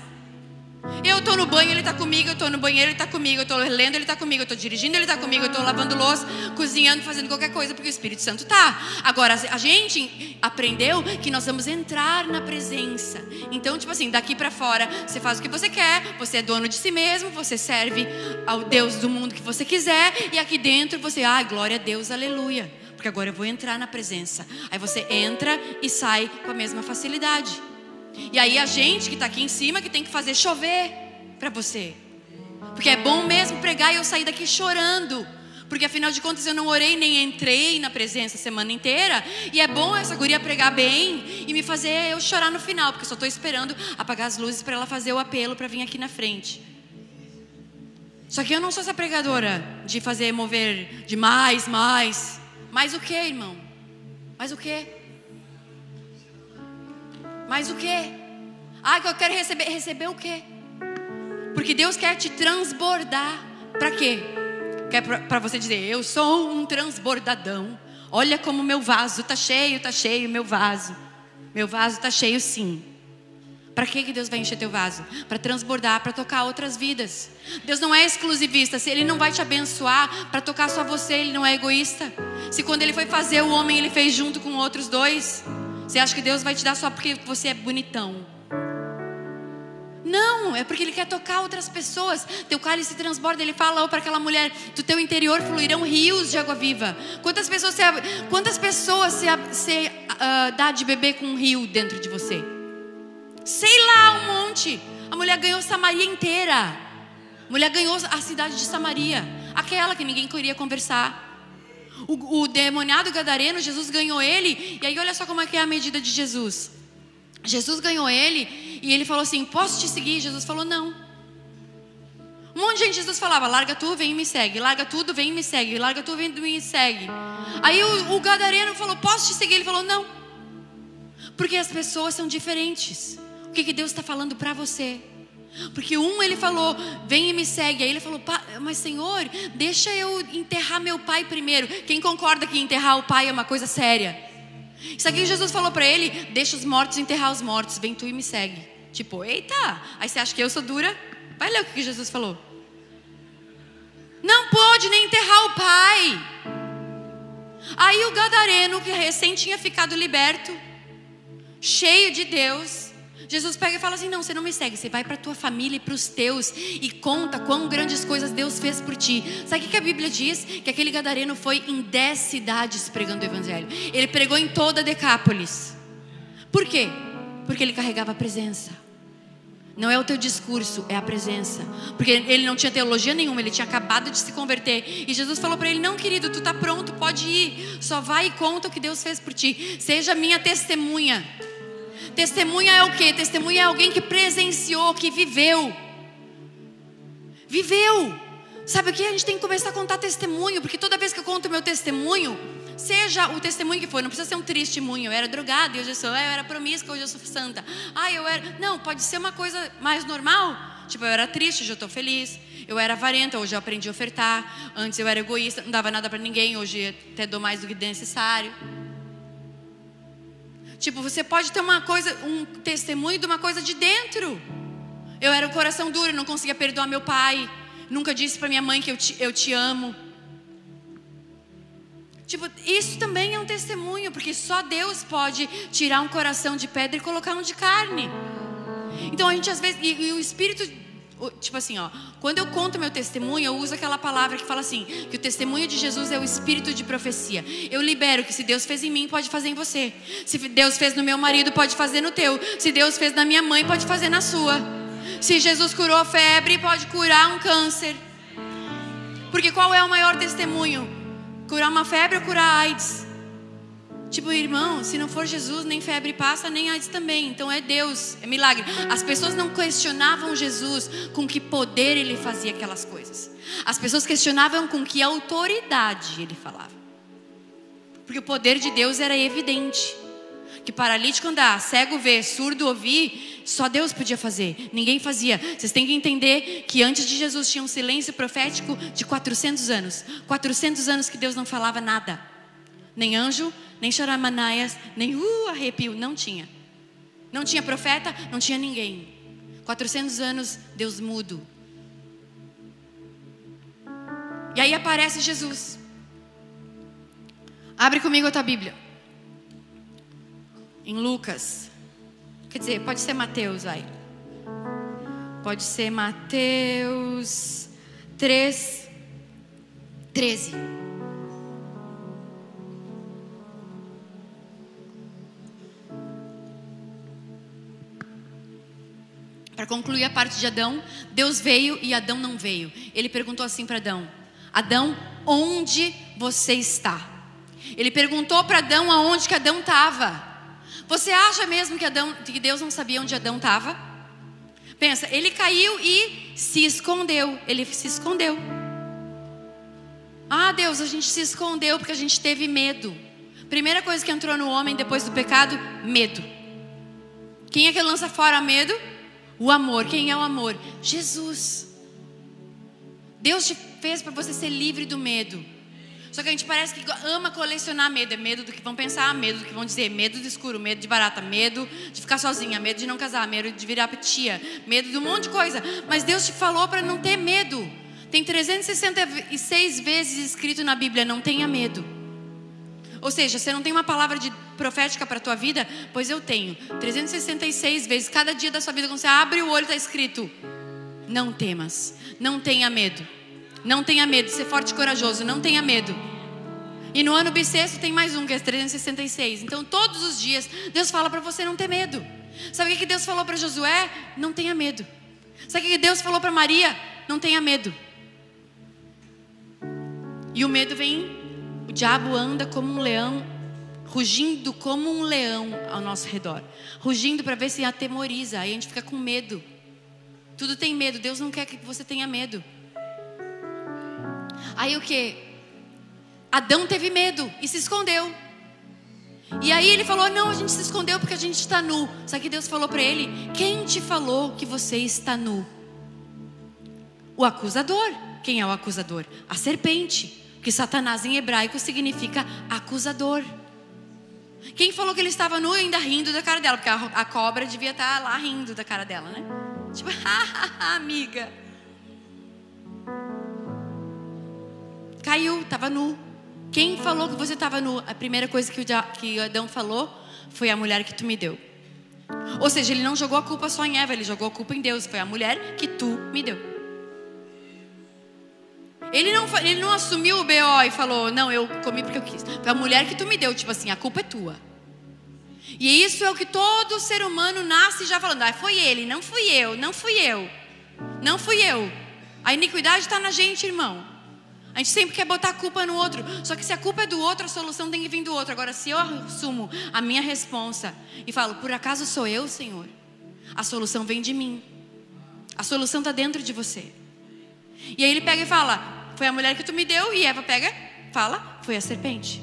Eu estou no banho, ele está comigo. Eu estou no banheiro, ele está comigo. Eu estou lendo, ele está comigo. Eu estou dirigindo, ele está comigo. Eu estou lavando louça, cozinhando, fazendo qualquer coisa, porque o Espírito Santo está. Agora, a gente aprendeu que nós vamos entrar na presença. Então, tipo assim, daqui para fora, você faz o que você quer. Você é dono de si mesmo. Você serve ao Deus do mundo que você quiser. E aqui dentro você, ai, ah, glória a Deus, aleluia. Porque agora eu vou entrar na presença. Aí você entra e sai com a mesma facilidade. E aí a gente que está aqui em cima que tem que fazer chover para você. Porque é bom mesmo pregar e eu sair daqui chorando. Porque afinal de contas eu não orei nem entrei na presença a semana inteira. E é bom essa guria pregar bem e me fazer eu chorar no final, porque só estou esperando apagar as luzes para ela fazer o apelo para vir aqui na frente. Só que eu não sou essa pregadora de fazer mover de mais, mais. Mais o que, irmão? Mais o que? Mais o que? Ah, que eu quero receber. Receber o quê? Porque Deus quer te transbordar. Para quê? Quer para você dizer, eu sou um transbordadão. Olha como meu vaso tá cheio, tá cheio, meu vaso. Meu vaso tá cheio sim. Para que, que Deus vai encher teu vaso? Para transbordar, para tocar outras vidas. Deus não é exclusivista. Se Ele não vai te abençoar para tocar só você, Ele não é egoísta. Se quando Ele foi fazer o homem, Ele fez junto com outros dois. Você acha que Deus vai te dar só porque você é bonitão? Não, é porque Ele quer tocar outras pessoas. Teu cálice transborda. Ele fala para aquela mulher: do teu interior fluirão rios de água viva. Quantas pessoas você, quantas pessoas você, você uh, dá de beber com um rio dentro de você? Sei lá, um monte. A mulher ganhou Samaria inteira. A mulher ganhou a cidade de Samaria. Aquela que ninguém queria conversar. O, o demoniado gadareno, Jesus ganhou ele. E aí, olha só como é que é a medida de Jesus. Jesus ganhou ele e ele falou assim: Posso te seguir? Jesus falou: Não. Um monte de gente, Jesus falava: Larga tudo, vem e me segue. Larga tudo, vem e me segue. Larga tudo, vem e me segue. Aí o, o gadareno falou: Posso te seguir? Ele falou: Não. Porque as pessoas são diferentes que, que Deus está falando para você. Porque um ele falou, vem e me segue. Aí ele falou, mas Senhor, deixa eu enterrar meu pai primeiro. Quem concorda que enterrar o pai é uma coisa séria? Isso aqui Jesus falou para ele: deixa os mortos enterrar os mortos, vem tu e me segue. Tipo, eita, aí você acha que eu sou dura? Vai ler o que Jesus falou. Não pode nem enterrar o pai. Aí o gadareno, que recém tinha ficado liberto, cheio de Deus, Jesus pega e fala assim: Não, você não me segue, você vai para a tua família e para os teus e conta quão grandes coisas Deus fez por ti. Sabe o que a Bíblia diz? Que aquele gadareno foi em dez cidades pregando o Evangelho. Ele pregou em toda Decápolis. Por quê? Porque ele carregava a presença. Não é o teu discurso, é a presença. Porque ele não tinha teologia nenhuma, ele tinha acabado de se converter. E Jesus falou para ele: Não, querido, tu está pronto, pode ir. Só vai e conta o que Deus fez por ti. Seja minha testemunha. Testemunha é o que? Testemunha é alguém que presenciou, que viveu. Viveu. Sabe o que? A gente tem que começar a contar testemunho, porque toda vez que eu conto meu testemunho, seja o testemunho que for, não precisa ser um testemunho. Eu era drogada e hoje eu sou, eu era promíscua, hoje eu sou santa. Ah, eu era. Não, pode ser uma coisa mais normal. Tipo, eu era triste, hoje eu estou feliz. Eu era avarenta, hoje eu aprendi a ofertar. Antes eu era egoísta, não dava nada para ninguém, hoje até dou mais do que necessário. Tipo, você pode ter uma coisa, um testemunho de uma coisa de dentro. Eu era um coração duro, não conseguia perdoar meu pai. Nunca disse para minha mãe que eu te, eu te amo. Tipo, isso também é um testemunho, porque só Deus pode tirar um coração de pedra e colocar um de carne. Então a gente às vezes. E, e o Espírito Tipo assim, ó, quando eu conto meu testemunho, eu uso aquela palavra que fala assim: que o testemunho de Jesus é o espírito de profecia. Eu libero que se Deus fez em mim, pode fazer em você. Se Deus fez no meu marido, pode fazer no teu. Se Deus fez na minha mãe, pode fazer na sua. Se Jesus curou a febre, pode curar um câncer. Porque qual é o maior testemunho? Curar uma febre ou curar AIDS? Tipo, irmão, se não for Jesus, nem febre passa, nem AIDS também. Então é Deus, é milagre. As pessoas não questionavam Jesus com que poder ele fazia aquelas coisas. As pessoas questionavam com que autoridade ele falava. Porque o poder de Deus era evidente. Que paralítico andar, cego ver, surdo ouvir, só Deus podia fazer, ninguém fazia. Vocês têm que entender que antes de Jesus tinha um silêncio profético de 400 anos 400 anos que Deus não falava nada, nem anjo, nem charamanaias, nem uh, arrepio, não tinha. Não tinha profeta, não tinha ninguém. 400 anos, Deus mudo. E aí aparece Jesus. Abre comigo a tua Bíblia. Em Lucas. Quer dizer, pode ser Mateus, vai. Pode ser Mateus 3, 13. Para concluir a parte de Adão, Deus veio e Adão não veio. Ele perguntou assim para Adão: Adão, onde você está. Ele perguntou para Adão aonde que Adão estava. Você acha mesmo que, Adão, que Deus não sabia onde Adão estava? Pensa, ele caiu e se escondeu. Ele se escondeu. Ah, Deus, a gente se escondeu porque a gente teve medo. Primeira coisa que entrou no homem depois do pecado: medo. Quem é que lança fora medo? O amor. Quem é o amor? Jesus. Deus te fez para você ser livre do medo. Só que a gente parece que ama colecionar medo. É medo do que vão pensar, medo do que vão dizer, medo do escuro, medo de barata, medo de ficar sozinha, medo de não casar, medo de virar tia, medo de um monte de coisa. Mas Deus te falou para não ter medo. Tem 366 vezes escrito na Bíblia: não tenha medo. Ou seja, você não tem uma palavra de profética para a tua vida? Pois eu tenho. 366 vezes, cada dia da sua vida, quando você abre o olho, está escrito: Não temas, não tenha medo. Não tenha medo, ser forte e corajoso, não tenha medo. E no ano bissexto tem mais um, que é 366. Então, todos os dias, Deus fala para você não ter medo. Sabe o que Deus falou para Josué? Não tenha medo. Sabe o que Deus falou para Maria? Não tenha medo. E o medo vem, diabo anda como um leão, rugindo como um leão ao nosso redor, rugindo para ver se atemoriza. Aí a gente fica com medo. Tudo tem medo. Deus não quer que você tenha medo. Aí o que? Adão teve medo e se escondeu. E aí ele falou: Não, a gente se escondeu porque a gente está nu. Só que Deus falou para ele: Quem te falou que você está nu? O acusador. Quem é o acusador? A serpente. Que Satanás em hebraico significa acusador. Quem falou que ele estava nu ainda rindo da cara dela? Porque a, cobra devia estar lá rindo da cara dela, né? Tipo, amiga. Caiu, estava nu. Quem falou que você estava nu? A primeira coisa que, que Adão falou foi a mulher que tu me deu. Ou seja, ele não jogou a culpa só em Eva, ele jogou a culpa em Deus. Foi a mulher que tu me deu. Ele não, ele não assumiu o BO e falou, não, eu comi porque eu quis. Foi a mulher que tu me deu, tipo assim, a culpa é tua. E isso é o que todo ser humano nasce já falando. Ah, foi ele, não fui eu, não fui eu. Não fui eu. A iniquidade está na gente, irmão. A gente sempre quer botar a culpa no outro. Só que se a culpa é do outro, a solução tem que vir do outro. Agora, se eu assumo a minha responsa e falo, por acaso sou eu, Senhor? A solução vem de mim. A solução está dentro de você. E aí ele pega e fala: Foi a mulher que tu me deu. E Eva pega, fala: Foi a serpente.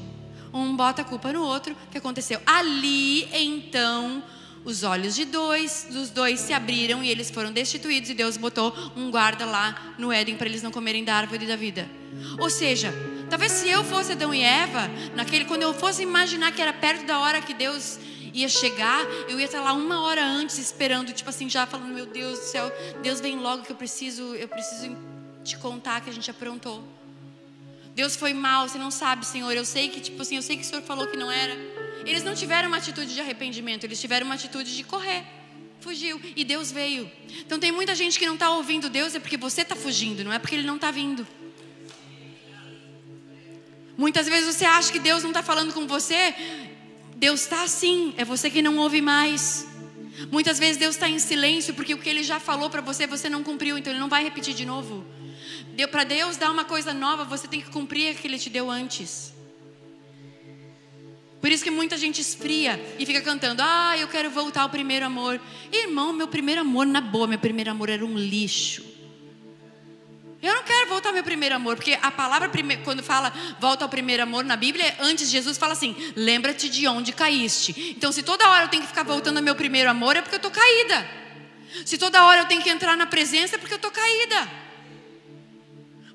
Um bota a culpa no outro. O que aconteceu? Ali, então, os olhos de dois, dos dois se abriram e eles foram destituídos. E Deus botou um guarda lá no Éden para eles não comerem da árvore da vida. Ou seja, talvez se eu fosse Adão e Eva, naquele, quando eu fosse imaginar que era perto da hora que Deus ia chegar, eu ia estar lá uma hora antes esperando, tipo assim, já falando, meu Deus do céu, Deus vem logo que eu preciso, eu preciso te contar que a gente aprontou. Deus foi mal, você não sabe, Senhor. Eu sei que, tipo assim, eu sei que o Senhor falou que não era. Eles não tiveram uma atitude de arrependimento, eles tiveram uma atitude de correr. Fugiu e Deus veio. Então tem muita gente que não está ouvindo Deus é porque você está fugindo, não é porque Ele não está vindo. Muitas vezes você acha que Deus não está falando com você. Deus está assim, é você que não ouve mais. Muitas vezes Deus está em silêncio porque o que Ele já falou para você você não cumpriu, então Ele não vai repetir de novo. Para Deus dar uma coisa nova, você tem que cumprir o que Ele te deu antes. Por isso que muita gente esfria e fica cantando: Ah, eu quero voltar ao primeiro amor. Irmão, meu primeiro amor, na boa, meu primeiro amor era um lixo. Eu não quero voltar ao meu primeiro amor, porque a palavra, quando fala volta ao primeiro amor na Bíblia, antes Jesus fala assim: lembra-te de onde caíste. Então, se toda hora eu tenho que ficar voltando ao meu primeiro amor, é porque eu estou caída. Se toda hora eu tenho que entrar na presença, é porque eu estou caída.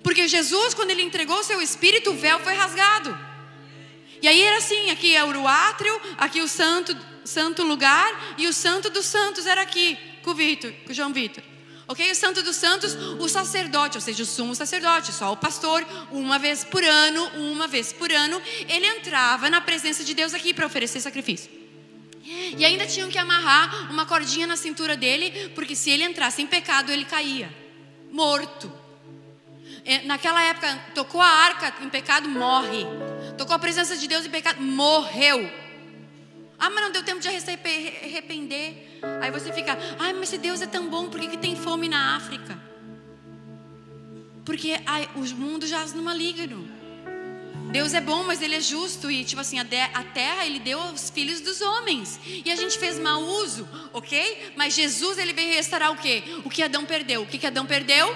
Porque Jesus, quando ele entregou o seu espírito, o véu foi rasgado. E aí era assim: aqui é o átrio, aqui o santo, santo lugar, e o santo dos santos era aqui, com o Vitor, com o João Vitor. Ok? O Santo dos Santos, o sacerdote, ou seja, o sumo sacerdote, só o pastor, uma vez por ano, uma vez por ano, ele entrava na presença de Deus aqui para oferecer sacrifício. E ainda tinham que amarrar uma cordinha na cintura dele, porque se ele entrasse em pecado, ele caía, morto. É, naquela época, tocou a arca em pecado, morre. Tocou a presença de Deus em pecado, morreu. Ah, mas não deu tempo de arrepender. Aí você fica, ai, mas se Deus é tão bom, por que, que tem fome na África? Porque ai, o mundo jaz no maligno. Deus é bom, mas Ele é justo. E, tipo assim, a terra Ele deu aos filhos dos homens. E a gente fez mau uso, ok? Mas Jesus, Ele veio restaurar o quê? O que Adão perdeu. O que, que Adão perdeu?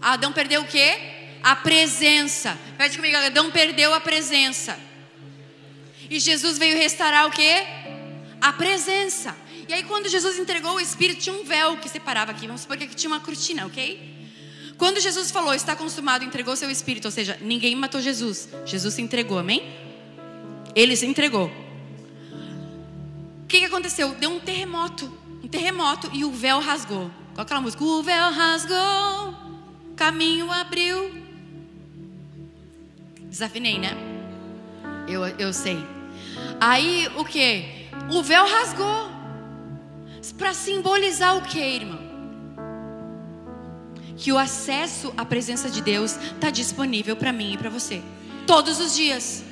Adão perdeu o quê? A presença. Pede comigo, Adão perdeu a presença. E Jesus veio restaurar o quê? A presença. E aí, quando Jesus entregou o Espírito, tinha um véu que separava aqui. Vamos supor que aqui tinha uma cortina, ok? Quando Jesus falou, está consumado, entregou seu espírito, ou seja, ninguém matou Jesus. Jesus se entregou, amém? Ele se entregou. O que, que aconteceu? Deu um terremoto. Um terremoto e o véu rasgou. Qual aquela música? O véu rasgou, caminho abriu. Desafinei, né? Eu, eu sei. Aí o que? O véu rasgou. Para simbolizar o que, irmão? que o acesso à presença de Deus está disponível para mim e para você. Todos os dias.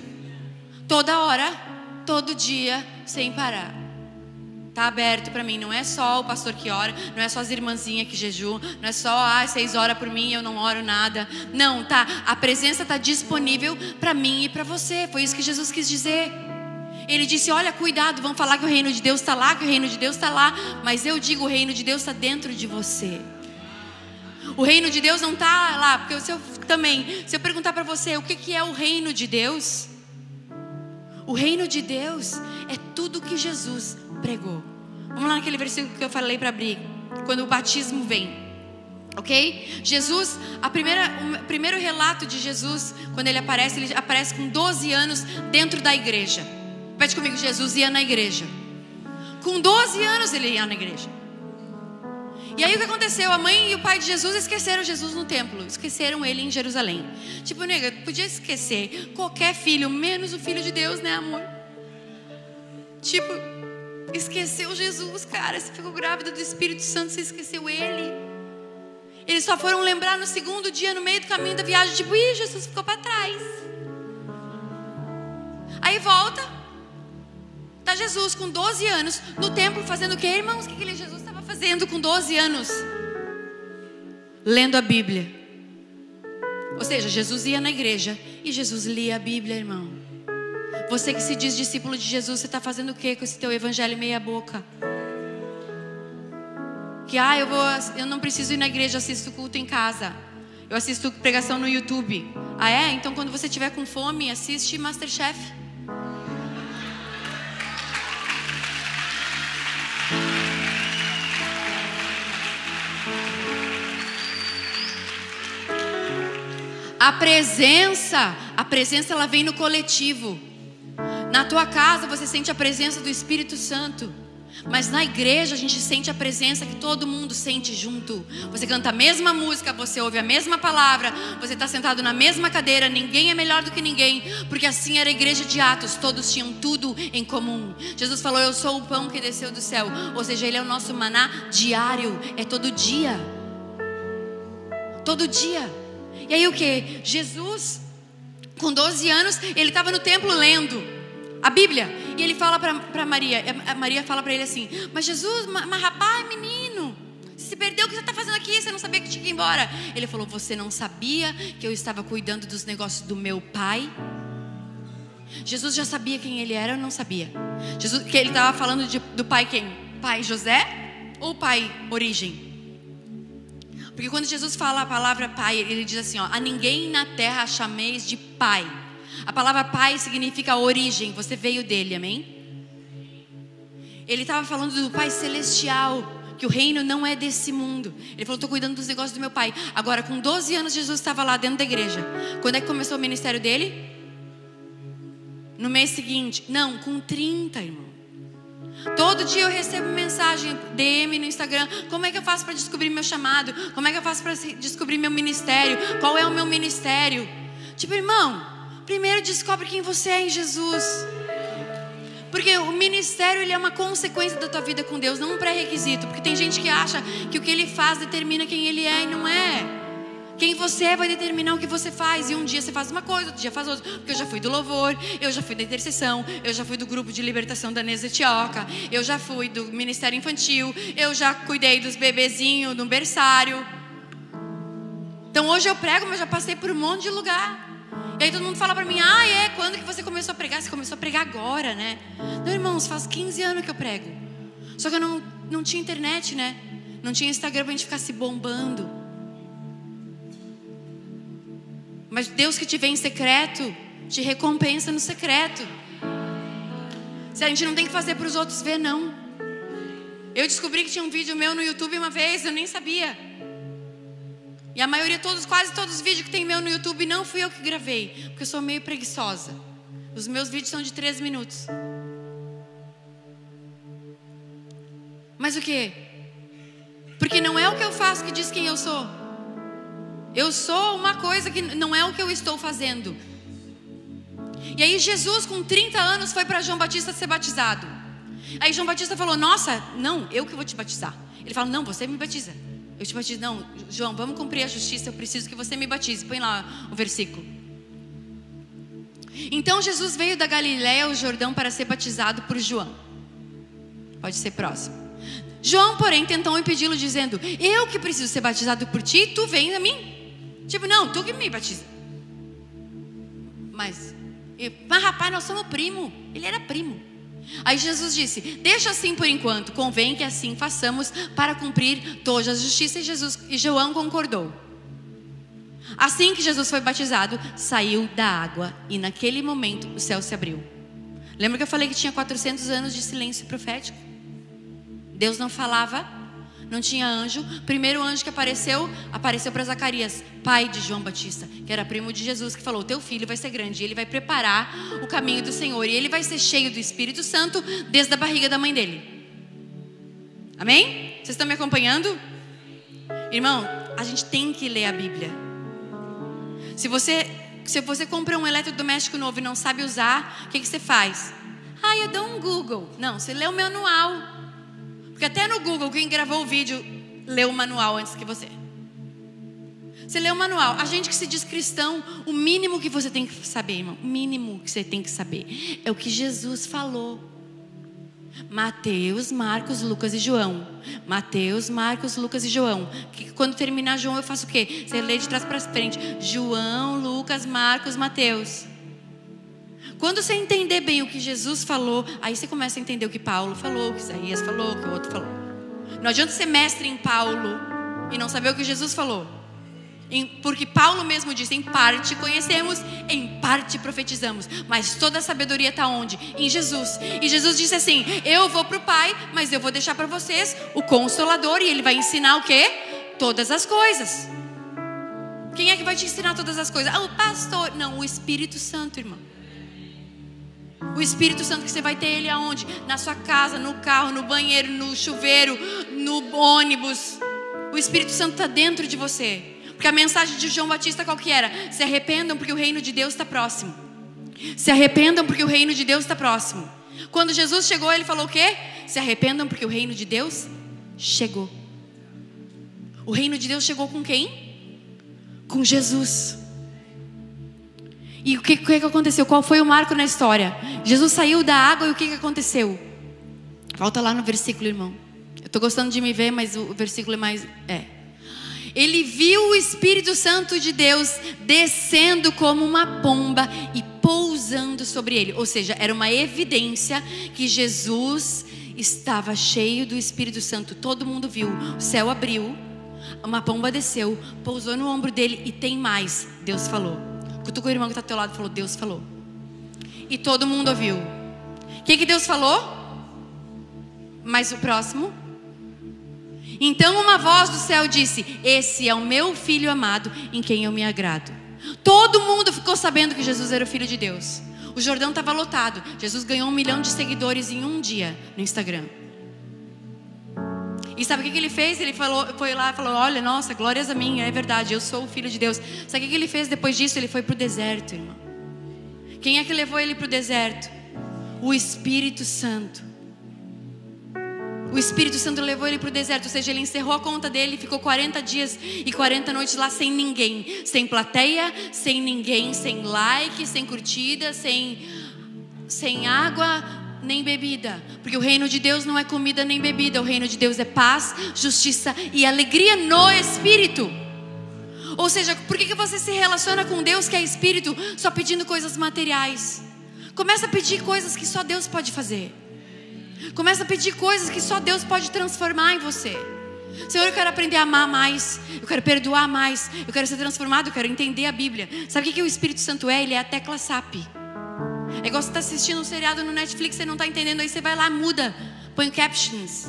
Toda hora. Todo dia, sem parar. Está aberto para mim. Não é só o pastor que ora, não é só as irmãzinhas que jejuam, não é só, ah, vocês oram por mim eu não oro nada. Não, tá. A presença está disponível para mim e para você. Foi isso que Jesus quis dizer. Ele disse: Olha, cuidado, vão falar que o reino de Deus está lá, que o reino de Deus está lá. Mas eu digo: o reino de Deus está dentro de você. O reino de Deus não está lá, porque se eu também, se eu perguntar para você o que, que é o reino de Deus, o reino de Deus é tudo que Jesus pregou. Vamos lá naquele versículo que eu falei para abrir, quando o batismo vem. Ok? Jesus, a primeira, o primeiro relato de Jesus, quando ele aparece, ele aparece com 12 anos dentro da igreja. Pede comigo, Jesus ia na igreja. Com 12 anos ele ia na igreja. E aí o que aconteceu? A mãe e o pai de Jesus esqueceram Jesus no templo, esqueceram ele em Jerusalém. Tipo, nega, podia esquecer qualquer filho, menos o filho de Deus, né, amor? Tipo, esqueceu Jesus, cara. Você ficou grávida do Espírito Santo, você esqueceu ele. Eles só foram lembrar no segundo dia, no meio do caminho da viagem, tipo, ih, Jesus ficou para trás. Aí volta, tá Jesus com 12 anos no templo fazendo o quê, irmãos? O que aquele Jesus fazendo com 12 anos? Lendo a Bíblia. Ou seja, Jesus ia na igreja e Jesus lia a Bíblia, irmão. Você que se diz discípulo de Jesus, você está fazendo o que com esse teu evangelho meia boca? Que ah, eu vou, eu não preciso ir na igreja, assisto culto em casa. Eu assisto pregação no YouTube. Ah é? Então quando você tiver com fome, assiste MasterChef. A presença, a presença ela vem no coletivo. Na tua casa você sente a presença do Espírito Santo. Mas na igreja a gente sente a presença que todo mundo sente junto. Você canta a mesma música, você ouve a mesma palavra, você está sentado na mesma cadeira, ninguém é melhor do que ninguém, porque assim era a igreja de Atos, todos tinham tudo em comum. Jesus falou: Eu sou o pão que desceu do céu, ou seja, Ele é o nosso maná diário, é todo dia. Todo dia. E aí o que? Jesus, com 12 anos, ele estava no templo lendo a Bíblia. E ele fala para Maria, a Maria fala para ele assim: Mas Jesus, mas, rapaz, menino, se perdeu, o que você está fazendo aqui? Você não sabia que tinha que ir embora. Ele falou: Você não sabia que eu estava cuidando dos negócios do meu pai? Jesus já sabia quem ele era ou não sabia? Jesus, que ele estava falando de, do pai quem? Pai José ou pai Origem? Porque quando Jesus fala a palavra pai, ele diz assim: ó, a ninguém na terra chameis de pai. A palavra pai significa origem, você veio dele, amém? Ele estava falando do Pai Celestial, que o reino não é desse mundo. Ele falou: estou cuidando dos negócios do meu pai. Agora, com 12 anos, Jesus estava lá dentro da igreja. Quando é que começou o ministério dele? No mês seguinte. Não, com 30, irmão. Todo dia eu recebo mensagem, DM no Instagram. Como é que eu faço para descobrir meu chamado? Como é que eu faço para descobrir meu ministério? Qual é o meu ministério? Tipo, irmão, primeiro descobre quem você é em Jesus. Porque o ministério ele é uma consequência da tua vida com Deus, não um pré-requisito. Porque tem gente que acha que o que ele faz determina quem ele é e não é. Quem você é vai determinar o que você faz. E um dia você faz uma coisa, outro dia faz outra. Porque eu já fui do louvor, eu já fui da intercessão, eu já fui do grupo de libertação da Nesa Etioca, eu já fui do ministério infantil, eu já cuidei dos bebezinhos no berçário. Então hoje eu prego, mas já passei por um monte de lugar. E aí todo mundo fala para mim: "Ah, é, quando que você começou a pregar? Você começou a pregar agora, né?" Não, irmãos, faz 15 anos que eu prego. Só que eu não não tinha internet, né? Não tinha Instagram pra gente ficar se bombando. Mas Deus que te vê em secreto, te recompensa no secreto. Se a gente não tem que fazer para os outros ver, não. Eu descobri que tinha um vídeo meu no YouTube uma vez, eu nem sabia. E a maioria, todos, quase todos os vídeos que tem meu no YouTube, não fui eu que gravei, porque eu sou meio preguiçosa. Os meus vídeos são de 13 minutos. Mas o que? Porque não é o que eu faço que diz quem eu sou. Eu sou uma coisa que não é o que eu estou fazendo. E aí Jesus, com 30 anos, foi para João Batista ser batizado. Aí João Batista falou: Nossa, não, eu que vou te batizar. Ele falou: Não, você me batiza. Eu te batizo. Não, João, vamos cumprir a justiça. Eu preciso que você me batize. Põe lá o versículo. Então Jesus veio da Galiléia ao Jordão para ser batizado por João. Pode ser próximo. João, porém, tentou impedi-lo, dizendo: Eu que preciso ser batizado por ti, tu vem a mim. Tipo, não, tu que me batiza. Mas, mas rapaz, nós somos primo. Ele era primo. Aí Jesus disse: Deixa assim por enquanto, convém que assim façamos para cumprir toda a justiça. E, Jesus, e João concordou. Assim que Jesus foi batizado, saiu da água e naquele momento o céu se abriu. Lembra que eu falei que tinha 400 anos de silêncio profético? Deus não falava, não tinha anjo. Primeiro anjo que apareceu, apareceu para Zacarias, pai de João Batista, que era primo de Jesus, que falou: Teu filho vai ser grande, ele vai preparar o caminho do Senhor, e ele vai ser cheio do Espírito Santo desde a barriga da mãe dele. Amém? Vocês estão me acompanhando? Irmão, a gente tem que ler a Bíblia. Se você, se você compra um eletrodoméstico novo e não sabe usar, o que, que você faz? Ah, eu dou um Google. Não, você lê o manual. Porque até no Google, quem gravou o vídeo leu o manual antes que você. Você lê o manual. A gente que se diz cristão, o mínimo que você tem que saber, irmão, o mínimo que você tem que saber é o que Jesus falou. Mateus, Marcos, Lucas e João. Mateus, Marcos, Lucas e João. Que quando terminar João eu faço o quê? Você lê de trás para frente. João, Lucas, Marcos, Mateus. Quando você entender bem o que Jesus falou, aí você começa a entender o que Paulo falou, o que Isaías falou, o que o outro falou. Não adianta ser mestre em Paulo e não saber o que Jesus falou. Porque Paulo mesmo disse: em parte conhecemos, em parte profetizamos. Mas toda a sabedoria está onde? Em Jesus. E Jesus disse assim: Eu vou para o Pai, mas eu vou deixar para vocês o Consolador, e Ele vai ensinar o quê? Todas as coisas. Quem é que vai te ensinar todas as coisas? Ah, o pastor. Não, o Espírito Santo, irmão. O Espírito Santo que você vai ter ele aonde? Na sua casa, no carro, no banheiro, no chuveiro, no ônibus. O Espírito Santo está dentro de você. Porque a mensagem de João Batista qual que era? Se arrependam porque o reino de Deus está próximo. Se arrependam porque o reino de Deus está próximo. Quando Jesus chegou, ele falou o quê? Se arrependam porque o reino de Deus chegou. O reino de Deus chegou com quem? Com Jesus. E o que, que, que aconteceu? Qual foi o marco na história? Jesus saiu da água e o que, que aconteceu? Volta lá no versículo, irmão. Eu estou gostando de me ver, mas o versículo é mais. É. Ele viu o Espírito Santo de Deus descendo como uma pomba e pousando sobre ele. Ou seja, era uma evidência que Jesus estava cheio do Espírito Santo. Todo mundo viu. O céu abriu, uma pomba desceu, pousou no ombro dele e tem mais. Deus falou. Cutuca o irmão que está teu lado e falou: Deus falou. E todo mundo ouviu. O que, que Deus falou? Mas o próximo. Então uma voz do céu disse: Esse é o meu filho amado, em quem eu me agrado. Todo mundo ficou sabendo que Jesus era o filho de Deus. O Jordão estava lotado. Jesus ganhou um milhão de seguidores em um dia no Instagram. E sabe o que, que ele fez? Ele falou, foi lá e falou: Olha, nossa, glórias a mim, é verdade, eu sou o filho de Deus. Sabe o que, que ele fez depois disso? Ele foi para o deserto, irmão. Quem é que levou ele para o deserto? O Espírito Santo. O Espírito Santo levou ele para o deserto, ou seja, ele encerrou a conta dele, ficou 40 dias e 40 noites lá sem ninguém, sem plateia, sem ninguém, sem like, sem curtida, sem, sem água, nem bebida, porque o reino de Deus não é comida nem bebida, o reino de Deus é paz, justiça e alegria no espírito. Ou seja, por que, que você se relaciona com Deus que é espírito só pedindo coisas materiais? Começa a pedir coisas que só Deus pode fazer. Começa a pedir coisas que só Deus pode transformar em você. Senhor, eu quero aprender a amar mais, eu quero perdoar mais, eu quero ser transformado, eu quero entender a Bíblia. Sabe o que o Espírito Santo é? Ele é a tecla SAP. É igual você está assistindo um seriado no Netflix, você não está entendendo, aí você vai lá, muda, põe captions,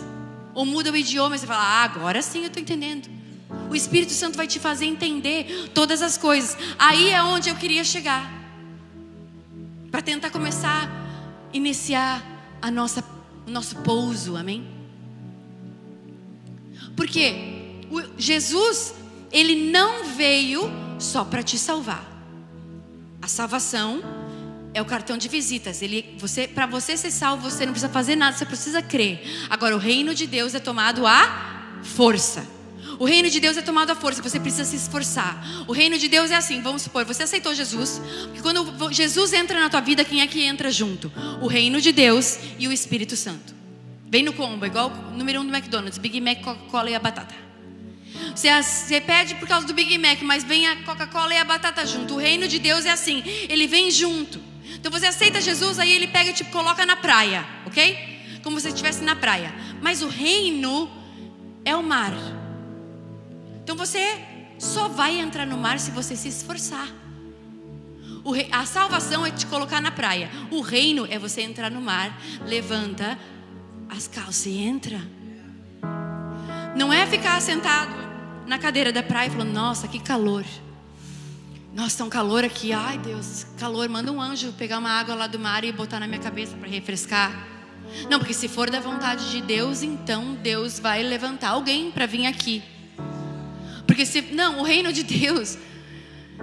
ou muda o idioma, e você fala, ah, agora sim eu estou entendendo. O Espírito Santo vai te fazer entender todas as coisas. Aí é onde eu queria chegar. Para tentar começar iniciar a nossa, o nosso pouso, amém? Porque Jesus, ele não veio só para te salvar. A salvação é o cartão de visitas. Ele, você, para você ser salvo, você não precisa fazer nada, você precisa crer. Agora, o reino de Deus é tomado à força. O reino de Deus é tomado à força, você precisa se esforçar. O reino de Deus é assim, vamos supor, você aceitou Jesus, porque quando Jesus entra na tua vida, quem é que entra junto? O reino de Deus e o Espírito Santo. Vem no combo, igual o número um do McDonald's, Big Mac, Coca-Cola e a batata. Você, você pede por causa do Big Mac, mas vem a Coca-Cola e a batata junto. O reino de Deus é assim, ele vem junto. Então você aceita Jesus, aí ele pega e te coloca na praia, ok? Como se estivesse na praia. Mas o reino é o mar. Então você só vai entrar no mar se você se esforçar. A salvação é te colocar na praia. O reino é você entrar no mar, levanta as calças e entra. Não é ficar sentado na cadeira da praia falando: Nossa, que calor. Nossa, tá um calor aqui. Ai, Deus, calor. Manda um anjo pegar uma água lá do mar e botar na minha cabeça para refrescar. Não, porque se for da vontade de Deus, então Deus vai levantar alguém para vir aqui. Porque se não, o reino de Deus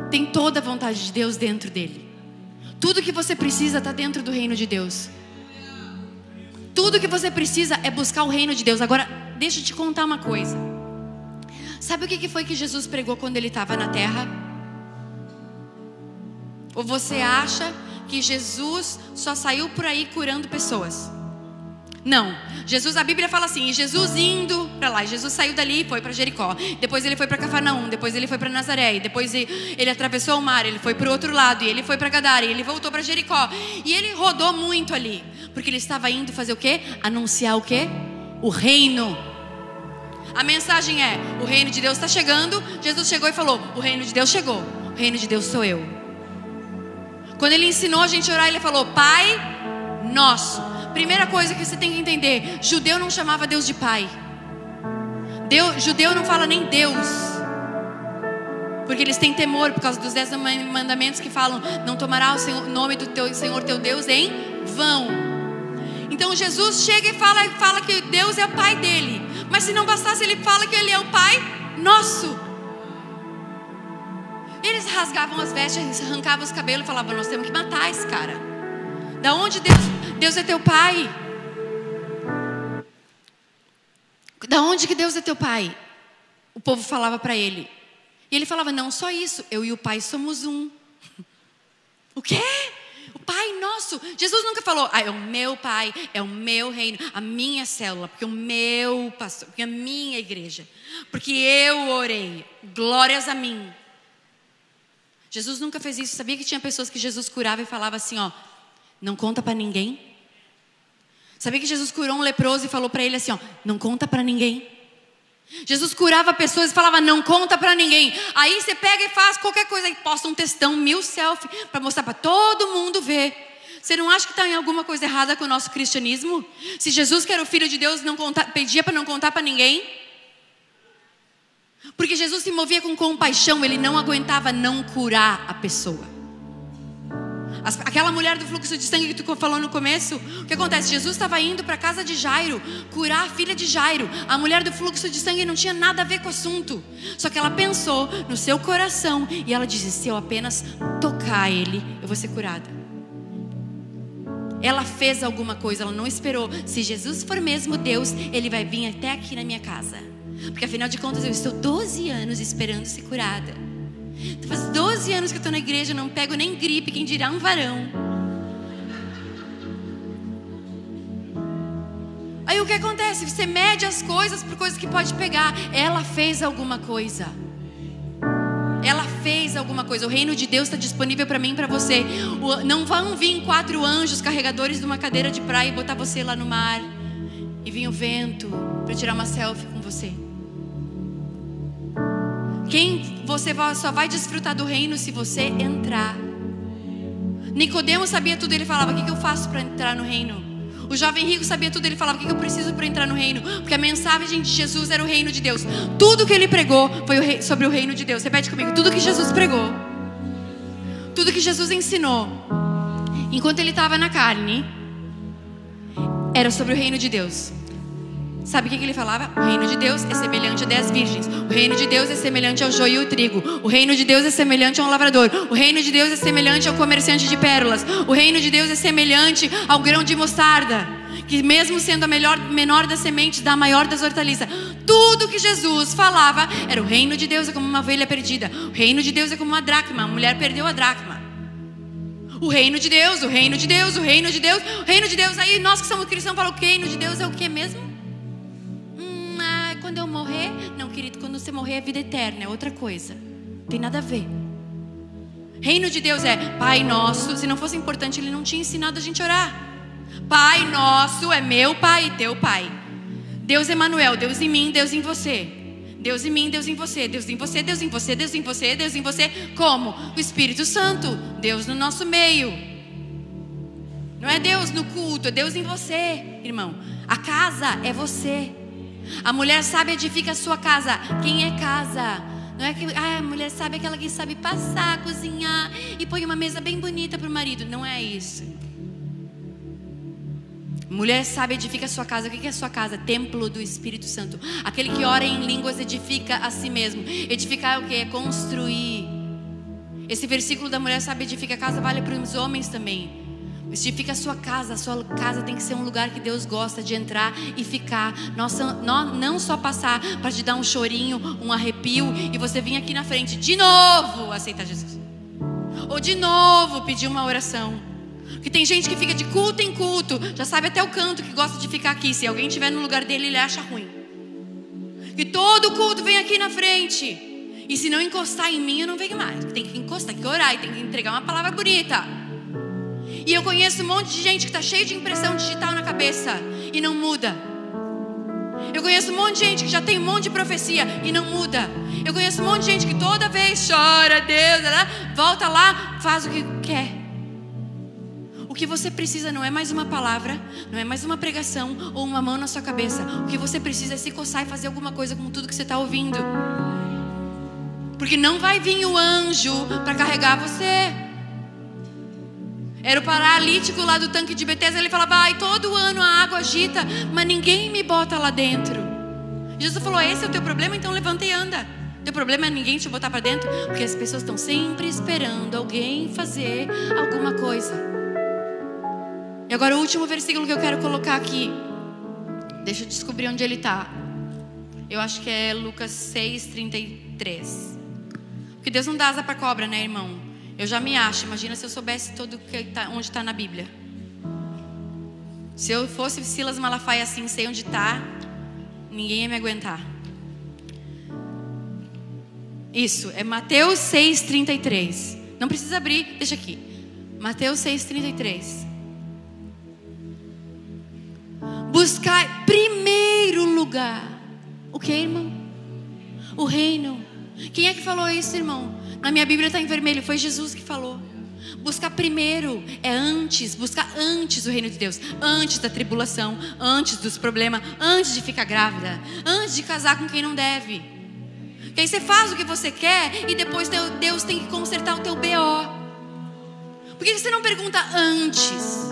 tem toda a vontade de Deus dentro dele. Tudo que você precisa está dentro do reino de Deus. Tudo que você precisa é buscar o reino de Deus. Agora, deixa eu te contar uma coisa. Sabe o que foi que Jesus pregou quando ele estava na terra? Ou você acha que Jesus só saiu por aí curando pessoas? Não. Jesus, a Bíblia fala assim: Jesus indo para lá, Jesus saiu dali e foi para Jericó. Depois ele foi para Cafarnaum, depois ele foi para Nazaré, depois ele atravessou o mar, ele foi para o outro lado, e ele foi para Gadara, e ele voltou para Jericó. E ele rodou muito ali, porque ele estava indo fazer o quê? Anunciar o quê? O reino. A mensagem é: o reino de Deus está chegando. Jesus chegou e falou: o reino de Deus chegou. O reino de Deus sou eu. Quando ele ensinou a gente a orar, ele falou: Pai nosso. Primeira coisa que você tem que entender: judeu não chamava Deus de pai. Deus, judeu não fala nem Deus. Porque eles têm temor por causa dos dez mandamentos que falam: não tomará o nome do teu Senhor teu Deus em vão. Então Jesus chega e fala, fala que Deus é o pai dele. Mas se não bastasse, ele fala que ele é o pai nosso. Eles rasgavam as vestes, arrancavam os cabelos e falavam: Nós temos que matar esse cara. Da onde Deus Deus é teu pai. Da onde que Deus é teu pai? O povo falava para ele. E ele falava: Não, só isso. Eu e o pai somos um. O quê? O pai nosso. Jesus nunca falou: ah, é o meu pai, é o meu reino, a minha célula, porque o meu pastor, porque a minha igreja, porque eu orei. Glórias a mim. Jesus nunca fez isso. Sabia que tinha pessoas que Jesus curava e falava assim: Ó, não conta para ninguém. Sabia que Jesus curou um leproso e falou para ele assim, ó, não conta para ninguém. Jesus curava pessoas e falava, não conta para ninguém. Aí você pega e faz qualquer coisa e posta um textão, mil selfie, para mostrar para todo mundo ver. Você não acha que está em alguma coisa errada com o nosso cristianismo? Se Jesus, que era o Filho de Deus, não conta, pedia para não contar para ninguém? Porque Jesus se movia com compaixão, ele não aguentava não curar a pessoa. Aquela mulher do fluxo de sangue que tu falou no começo, o que acontece? Jesus estava indo para a casa de Jairo curar a filha de Jairo. A mulher do fluxo de sangue não tinha nada a ver com o assunto. Só que ela pensou no seu coração e ela disse: se eu apenas tocar ele, eu vou ser curada. Ela fez alguma coisa, ela não esperou. Se Jesus for mesmo Deus, ele vai vir até aqui na minha casa. Porque afinal de contas eu estou 12 anos esperando ser curada. Faz 12 anos que eu estou na igreja, não pego nem gripe, quem dirá um varão. Aí o que acontece? Você mede as coisas por coisas que pode pegar. Ela fez alguma coisa. fez alguma coisa. O reino de Deus está disponível para mim e para você. não vão vir quatro anjos carregadores de uma cadeira de praia e botar você lá no mar. E vir o vento para tirar uma selfie com você. Quem você só vai desfrutar do reino se você entrar. Nicodemo sabia tudo, ele falava: "O que eu faço para entrar no reino?" O jovem rico sabia tudo, ele falava: "O que eu preciso para entrar no reino?" Porque a mensagem de Jesus era o reino de Deus. Tudo que ele pregou foi sobre o reino de Deus. Repete comigo: tudo que Jesus pregou, tudo que Jesus ensinou, enquanto ele estava na carne, era sobre o reino de Deus. Sabe o que, ele falava? O reino de Deus é semelhante a dez virgens. O reino de Deus é semelhante ao joio e o trigo. O reino de Deus é semelhante a um lavrador. O reino de Deus é semelhante ao comerciante de pérolas. O reino de Deus é semelhante ao grão de mostarda. Que mesmo sendo a melhor, menor das sementes, dá a maior das hortaliças. Tudo que Jesus falava era o reino de Deus é como uma ovelha perdida. O reino de Deus é como uma dracma. A mulher perdeu a dracma. O reino de Deus, o reino de Deus, o reino de Deus, o reino de Deus. Aí nós que somos cristãos falamos o reino de Deus é o que mesmo? Querido, quando você morrer é vida eterna, é outra coisa. Tem nada a ver. Reino de Deus é Pai nosso. Se não fosse importante, ele não tinha ensinado a gente a orar. Pai nosso é meu Pai e teu Pai. Deus Emanuel, Deus em mim, Deus em você. Deus em mim, Deus em você, Deus em você, Deus em você, Deus em você, Deus em você. Como? O Espírito Santo, Deus no nosso meio. Não é Deus no culto, é Deus em você, irmão. A casa é você. A mulher sabe edifica a sua casa. Quem é casa? Não é que ah, a mulher sabe aquela que sabe passar, cozinhar e põe uma mesa bem bonita para o marido. Não é isso. Mulher sabe edifica a sua casa. O que é a sua casa? Templo do Espírito Santo. Aquele que ora em línguas edifica a si mesmo. Edificar é o que? É construir. Esse versículo da mulher sabe edifica a casa vale para os homens também. Edifica a sua casa. A sua casa tem que ser um lugar que Deus gosta de entrar e ficar. Nossa, não só passar para te dar um chorinho, um arrepio e você vir aqui na frente de novo aceitar Jesus. Ou de novo pedir uma oração. Que tem gente que fica de culto em culto, já sabe até o canto que gosta de ficar aqui. Se alguém estiver no lugar dele, ele acha ruim. Que todo culto vem aqui na frente. E se não encostar em mim, eu não venho mais. Tem que encostar, tem que orar, tem que entregar uma palavra bonita. E eu conheço um monte de gente que está cheio de impressão digital na cabeça e não muda. Eu conheço um monte de gente que já tem um monte de profecia e não muda. Eu conheço um monte de gente que toda vez chora, Deus, volta lá, faz o que quer. O que você precisa não é mais uma palavra, não é mais uma pregação ou uma mão na sua cabeça. O que você precisa é se coçar e fazer alguma coisa com tudo que você está ouvindo. Porque não vai vir o anjo para carregar você. Era o paralítico lá do tanque de Betesda. Ele falava: Ai, todo ano a água agita, mas ninguém me bota lá dentro. Jesus falou: Esse é o teu problema, então levanta e anda. Teu problema é ninguém te botar para dentro, porque as pessoas estão sempre esperando alguém fazer alguma coisa. E agora o último versículo que eu quero colocar aqui. Deixa eu descobrir onde ele está. Eu acho que é Lucas 6, 33. Porque Deus não dá asa para cobra, né, irmão? Eu já me acho. Imagina se eu soubesse todo que tá, onde está na Bíblia. Se eu fosse Silas Malafaia assim, sei onde está, ninguém ia me aguentar. Isso, é Mateus 6,33. Não precisa abrir, deixa aqui. Mateus 6,33. Buscar primeiro lugar. O que, irmão? O reino. Quem é que falou isso, irmão? Na minha Bíblia está em vermelho, foi Jesus que falou. Buscar primeiro é antes, buscar antes o reino de Deus, antes da tribulação, antes dos problemas, antes de ficar grávida, antes de casar com quem não deve. Que aí você faz o que você quer e depois Deus tem que consertar o teu BO. Por que você não pergunta antes?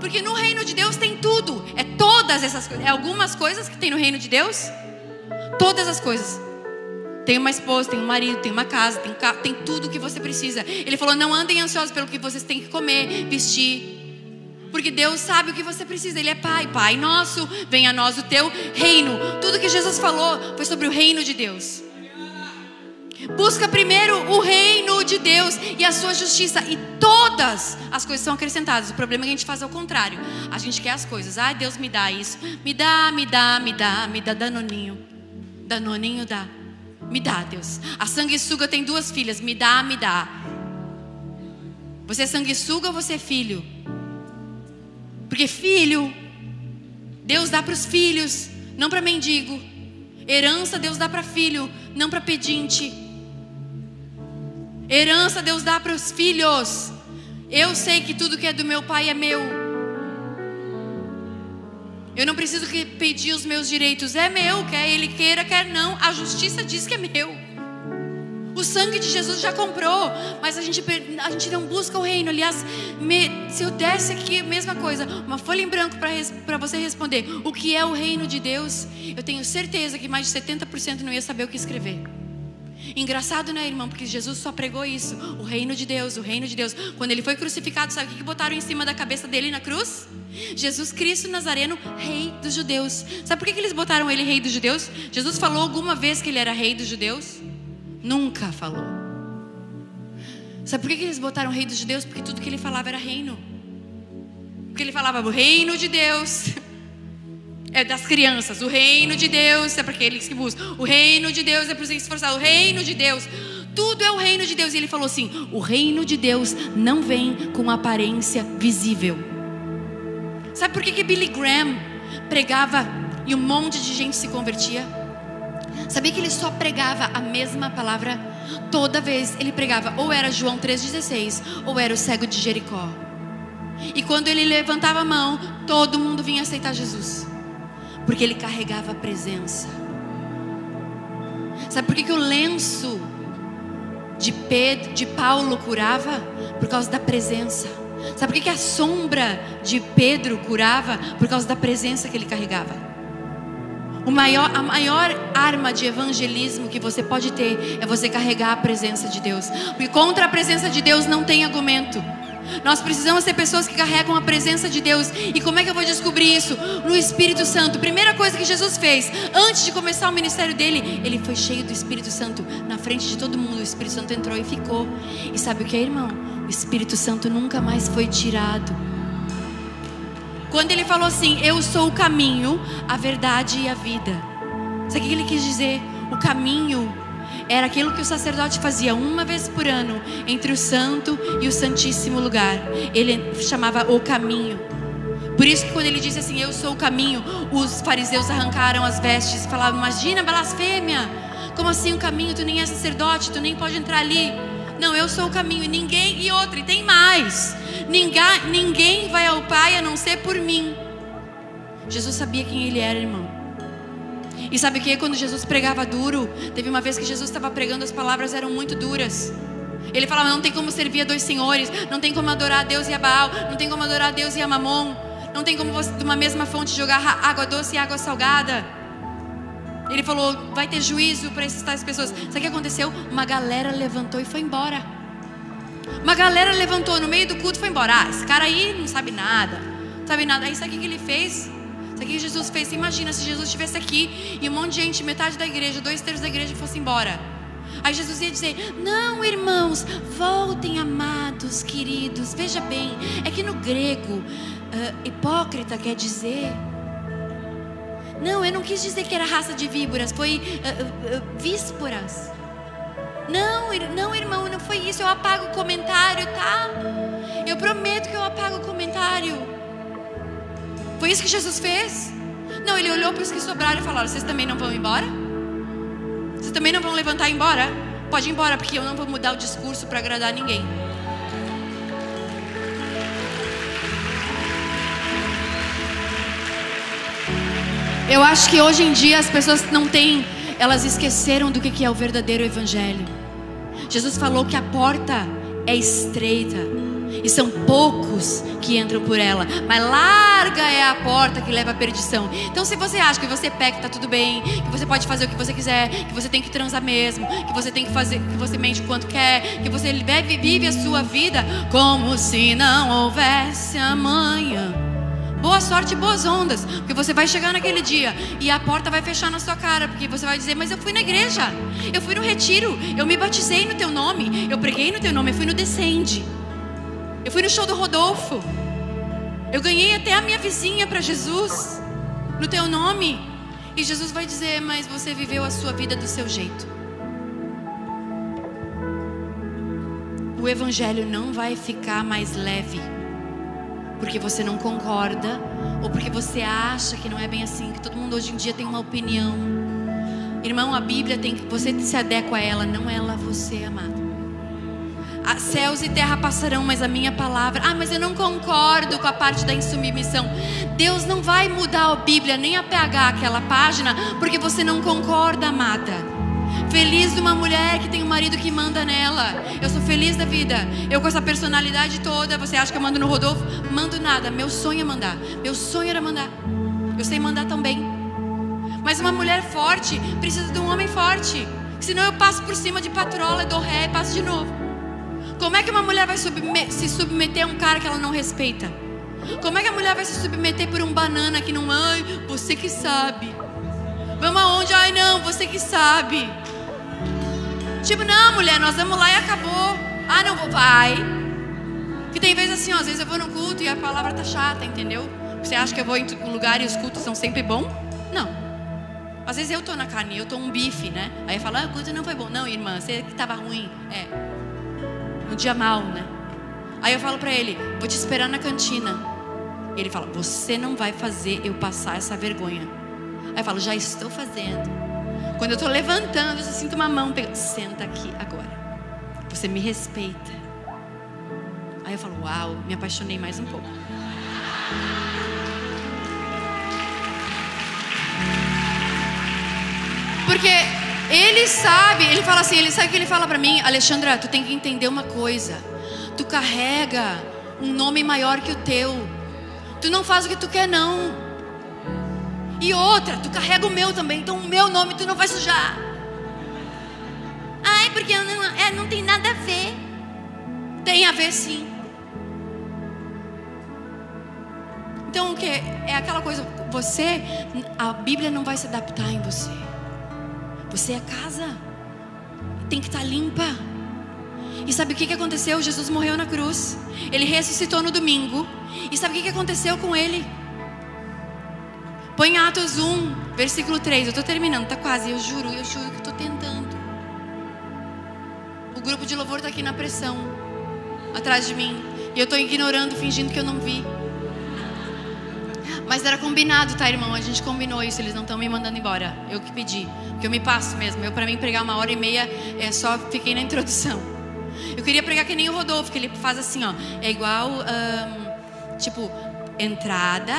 Porque no reino de Deus tem tudo, é todas essas coisas, é algumas coisas que tem no reino de Deus, todas as coisas. Tem uma esposa, tem um marido, tem uma casa, tem, tem tudo o que você precisa. Ele falou: não andem ansiosos pelo que vocês têm que comer, vestir. Porque Deus sabe o que você precisa. Ele é Pai, Pai nosso, venha a nós o teu reino. Tudo que Jesus falou foi sobre o reino de Deus. Busca primeiro o reino de Deus e a sua justiça, e todas as coisas são acrescentadas. O problema é que a gente faz ao contrário. A gente quer as coisas. Ah, Deus me dá isso. Me dá, me dá, me dá, me dá danoninho. Danoninho dá. Me dá, Deus. A sanguessuga tem duas filhas. Me dá, me dá. Você é sanguessuga ou você é filho? Porque filho, Deus dá para os filhos, não para mendigo. Herança Deus dá para filho, não para pedinte. Herança Deus dá para os filhos. Eu sei que tudo que é do meu pai é meu. Eu não preciso pedir os meus direitos, é meu, quer ele queira, quer não. A justiça diz que é meu. O sangue de Jesus já comprou, mas a gente, a gente não busca o reino. Aliás, me, se eu desse aqui, mesma coisa, uma folha em branco para você responder o que é o reino de Deus, eu tenho certeza que mais de 70% não ia saber o que escrever. Engraçado, né, irmão? Porque Jesus só pregou isso: o reino de Deus, o reino de Deus. Quando ele foi crucificado, sabe o que botaram em cima da cabeça dele na cruz? Jesus Cristo Nazareno, rei dos judeus. Sabe por que eles botaram ele rei dos judeus? Jesus falou alguma vez que ele era rei dos judeus? Nunca falou. Sabe por que eles botaram rei dos judeus? Porque tudo que ele falava era reino. Porque ele falava o reino de Deus. É das crianças. O reino de Deus é para aqueles que buscam. O reino de Deus é para os que se esforçar. O reino de Deus. Tudo é o reino de Deus. E ele falou assim: o reino de Deus não vem com aparência visível. Sabe por que, que Billy Graham pregava e um monte de gente se convertia? Sabia que ele só pregava a mesma palavra? Toda vez ele pregava, ou era João 3,16, ou era o cego de Jericó. E quando ele levantava a mão, todo mundo vinha aceitar Jesus, porque ele carregava a presença. Sabe por que, que o lenço de, Pedro, de Paulo curava? Por causa da presença. Sabe por que, que a sombra de Pedro curava? Por causa da presença que ele carregava. O maior, a maior arma de evangelismo que você pode ter é você carregar a presença de Deus. Porque contra a presença de Deus não tem argumento. Nós precisamos ser pessoas que carregam a presença de Deus. E como é que eu vou descobrir isso? No Espírito Santo. Primeira coisa que Jesus fez, antes de começar o ministério dele, ele foi cheio do Espírito Santo. Na frente de todo mundo, o Espírito Santo entrou e ficou. E sabe o que é, irmão? O Espírito Santo nunca mais foi tirado. Quando ele falou assim: Eu sou o caminho, a verdade e a vida. Sabe o que ele quis dizer? O caminho era aquilo que o sacerdote fazia uma vez por ano entre o santo e o santíssimo lugar. Ele chamava o caminho. Por isso que quando ele disse assim, eu sou o caminho, os fariseus arrancaram as vestes e falavam, imagina blasfêmia. Como assim o caminho? Tu nem é sacerdote, tu nem pode entrar ali. Não, eu sou o caminho. E ninguém, e outra, e tem mais. Ninguém, ninguém vai ao Pai a não ser por mim. Jesus sabia quem ele era, irmão. E sabe o que? Quando Jesus pregava duro, teve uma vez que Jesus estava pregando, as palavras eram muito duras. Ele falava: não tem como servir a dois senhores, não tem como adorar a Deus e a Baal, não tem como adorar a Deus e a Mamon, não tem como você, de uma mesma fonte jogar água doce e água salgada. Ele falou: vai ter juízo para essas tais pessoas. Sabe o que aconteceu? Uma galera levantou e foi embora. Uma galera levantou no meio do culto e foi embora. Ah, esse cara aí não sabe nada. Não sabe nada. Aí sabe o que ele fez? O que Jesus fez? Imagina se Jesus estivesse aqui e um monte de gente, metade da igreja, dois terços da igreja, fosse embora. Aí Jesus ia dizer: Não, irmãos, voltem, amados, queridos. Veja bem, é que no grego, uh, hipócrita quer dizer não, eu não quis dizer que era raça de víboras, foi uh, uh, vísporas. Não, não, irmão, não foi isso. Eu apago o comentário, tá? Eu prometo que eu apago o comentário. Foi isso que Jesus fez? Não, ele olhou para os que sobraram e falou: Vocês também não vão embora? Vocês também não vão levantar e ir embora? Pode ir embora, porque eu não vou mudar o discurso para agradar ninguém. Eu acho que hoje em dia as pessoas não têm, elas esqueceram do que é o verdadeiro evangelho. Jesus falou que a porta é estreita e são poucos que entram por ela, mas larga é a porta que leva à perdição. Então, se você acha que você peca, tá tudo bem, que você pode fazer o que você quiser, que você tem que transar mesmo, que você tem que fazer, que você mente quanto quer, que você vive a sua vida como se não houvesse amanhã. Boa sorte e boas ondas, porque você vai chegar naquele dia e a porta vai fechar na sua cara, porque você vai dizer: Mas eu fui na igreja, eu fui no retiro, eu me batizei no teu nome, eu preguei no teu nome, eu fui no Descende, eu fui no show do Rodolfo. Eu ganhei até a minha vizinha para Jesus, no teu nome. E Jesus vai dizer: Mas você viveu a sua vida do seu jeito. O Evangelho não vai ficar mais leve, porque você não concorda, ou porque você acha que não é bem assim, que todo mundo hoje em dia tem uma opinião. Irmão, a Bíblia tem que. Você se adequa a ela, não ela você, amado. Ah, céus e terra passarão, mas a minha palavra. Ah, mas eu não concordo com a parte da insubmissão. Deus não vai mudar a Bíblia, nem apagar aquela página, porque você não concorda, amada. Feliz de uma mulher que tem um marido que manda nela. Eu sou feliz da vida. Eu com essa personalidade toda, você acha que eu mando no Rodolfo? Mando nada. Meu sonho é mandar. Meu sonho era mandar. Eu sei mandar também. Mas uma mulher forte precisa de um homem forte. Senão eu passo por cima de patrola, dou ré e passo de novo. Como é que uma mulher vai se submeter a um cara que ela não respeita? Como é que a mulher vai se submeter por um banana que não, ai, você que sabe. Vamos aonde? Ai, não, você que sabe. Tipo, não, mulher, nós vamos lá e acabou. Ah, não vou, vai. Que tem vezes assim, ó, às vezes eu vou no culto e a palavra tá chata, entendeu? Você acha que eu vou em um lugar e os cultos são sempre bons? Não. Às vezes eu tô na carne, eu tô um bife, né? Aí eu falo, ah, o culto não foi bom. Não, irmã, você que tava ruim. É no dia mal, né? Aí eu falo para ele: vou te esperar na cantina. Ele fala: você não vai fazer eu passar essa vergonha. Aí eu falo: já estou fazendo. Quando eu estou levantando, eu sinto uma mão pegando. Senta aqui agora. Você me respeita. Aí eu falo: uau, me apaixonei mais um pouco. Porque ele sabe, ele fala assim, ele sabe que ele fala para mim, Alexandra, tu tem que entender uma coisa. Tu carrega um nome maior que o teu. Tu não faz o que tu quer não. E outra, tu carrega o meu também, então o meu nome tu não vai sujar. Ai, porque não, é, não tem nada a ver. Tem a ver sim. Então o que? É aquela coisa, você, a Bíblia não vai se adaptar em você. Você é casa. Tem que estar limpa. E sabe o que aconteceu? Jesus morreu na cruz. Ele ressuscitou no domingo. E sabe o que aconteceu com ele? Põe Atos 1, versículo 3. Eu estou terminando, tá quase. Eu juro, eu juro que estou tentando. O grupo de louvor está aqui na pressão, atrás de mim. E eu estou ignorando, fingindo que eu não vi. Mas era combinado, tá, irmão? A gente combinou isso. Eles não estão me mandando embora. Eu que pedi. Porque eu me passo mesmo. Eu, para mim, pregar uma hora e meia, é só fiquei na introdução. Eu queria pregar que nem o Rodolfo, que ele faz assim, ó. É igual, tipo, entrada,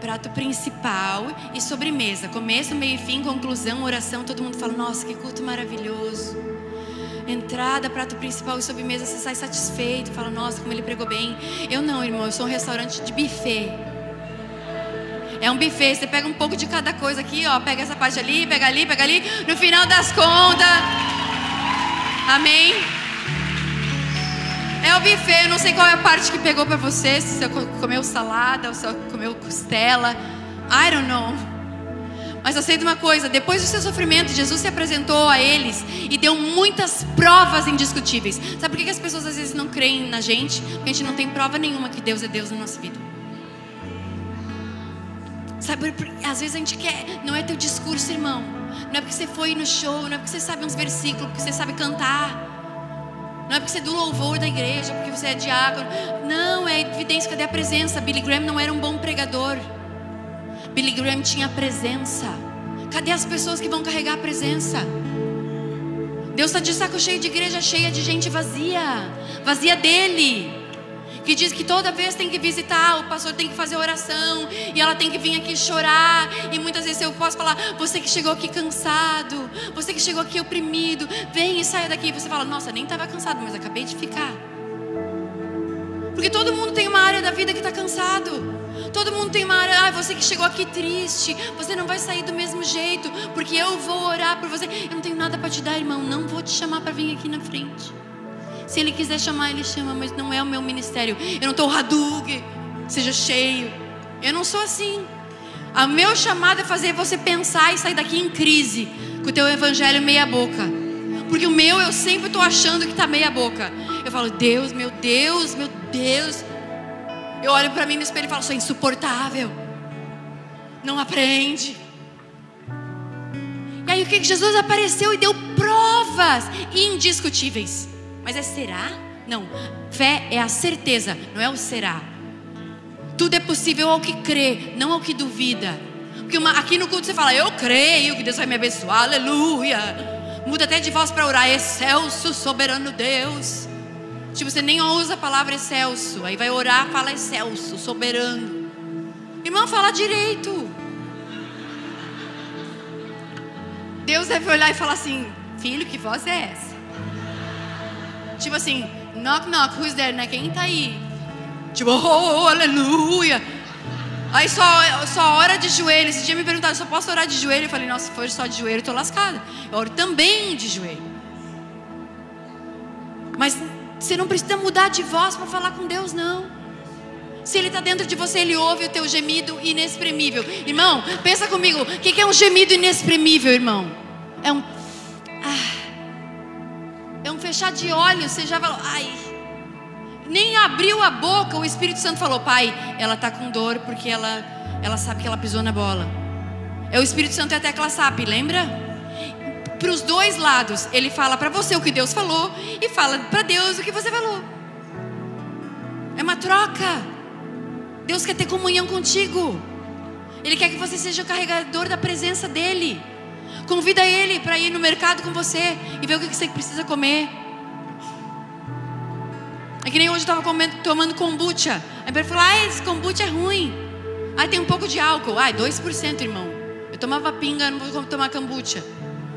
prato principal e sobremesa. Começo, meio e fim, conclusão, oração. Todo mundo fala, nossa, que culto maravilhoso. Entrada, prato principal e sobremesa, você sai satisfeito, fala, nossa, como ele pregou bem. Eu não, irmão, eu sou um restaurante de buffet. É um buffet, você pega um pouco de cada coisa aqui, ó, pega essa parte ali, pega ali, pega ali. No final das contas, amém? É o buffet, eu não sei qual é a parte que pegou para você, se você comeu salada ou se você comeu costela. I don't know. Mas de uma coisa: depois do seu sofrimento, Jesus se apresentou a eles e deu muitas provas indiscutíveis. Sabe por que as pessoas às vezes não creem na gente? Porque a gente não tem prova nenhuma que Deus é Deus na nossa vida. Sabe, às vezes a gente quer, não é teu discurso, irmão. Não é porque você foi no show, não é porque você sabe uns versículos, porque você sabe cantar. Não é porque você é do louvor da igreja, porque você é diácono. Não, é evidência, cadê a presença? Billy Graham não era um bom pregador. Billy Graham tinha presença. Cadê as pessoas que vão carregar a presença? Deus está de saco cheio de igreja cheia de gente vazia, vazia dele que diz que toda vez tem que visitar, o pastor tem que fazer oração, e ela tem que vir aqui chorar, e muitas vezes eu posso falar, você que chegou aqui cansado, você que chegou aqui oprimido, vem e saia daqui. E você fala, nossa, nem estava cansado, mas acabei de ficar. Porque todo mundo tem uma área da vida que está cansado. Todo mundo tem uma área, ah, você que chegou aqui triste, você não vai sair do mesmo jeito, porque eu vou orar por você. Eu não tenho nada para te dar, irmão, não vou te chamar para vir aqui na frente. Se ele quiser chamar, ele chama, mas não é o meu ministério. Eu não estou Hadug, seja cheio. Eu não sou assim. O meu chamado é fazer você pensar e sair daqui em crise com o teu evangelho meia boca. Porque o meu eu sempre estou achando que está meia boca. Eu falo, Deus, meu Deus, meu Deus. Eu olho para mim no espelho e falo, sou insuportável. Não aprende. E aí o que Jesus apareceu e deu provas indiscutíveis. Mas é será? Não, fé é a certeza, não é o será. Tudo é possível ao que crê, não ao que duvida. Porque uma, aqui no culto você fala, eu creio que Deus vai me abençoar, aleluia. Muda até de voz para orar, excelso, soberano Deus. Tipo, você nem usa a palavra excelso. Aí vai orar, fala excelso, soberano. Irmão, fala direito. Deus deve olhar e falar assim: Filho, que voz é essa? Tipo assim, knock knock, who's there, né? Quem tá aí? Tipo, oh, oh aleluia. Aí só, só ora de joelho. Esse dia me perguntaram, só posso orar de joelho? Eu falei, nossa, se for só de joelho, eu tô lascada. Eu oro também de joelho. Mas você não precisa mudar de voz para falar com Deus, não. Se Ele está dentro de você, Ele ouve o teu gemido inexprimível. Irmão, pensa comigo. O que é um gemido inexprimível, irmão? É um. Ah, é um fechar de olhos. Você já falou, ai. Nem abriu a boca, o Espírito Santo falou, Pai, ela está com dor porque ela, ela sabe que ela pisou na bola. É o Espírito Santo e a tecla SAP, lembra? para os dois lados. Ele fala para você o que Deus falou e fala para Deus o que você falou. É uma troca. Deus quer ter comunhão contigo. Ele quer que você seja o carregador da presença dele. Convida ele para ir no mercado com você e ver o que você precisa comer. É que nem hoje eu estava tomando kombucha. Aí ele falou: ah, esse kombucha é ruim. Ah, tem um pouco de álcool. Ah, 2%, irmão. Eu tomava pinga, não vou tomar kombucha.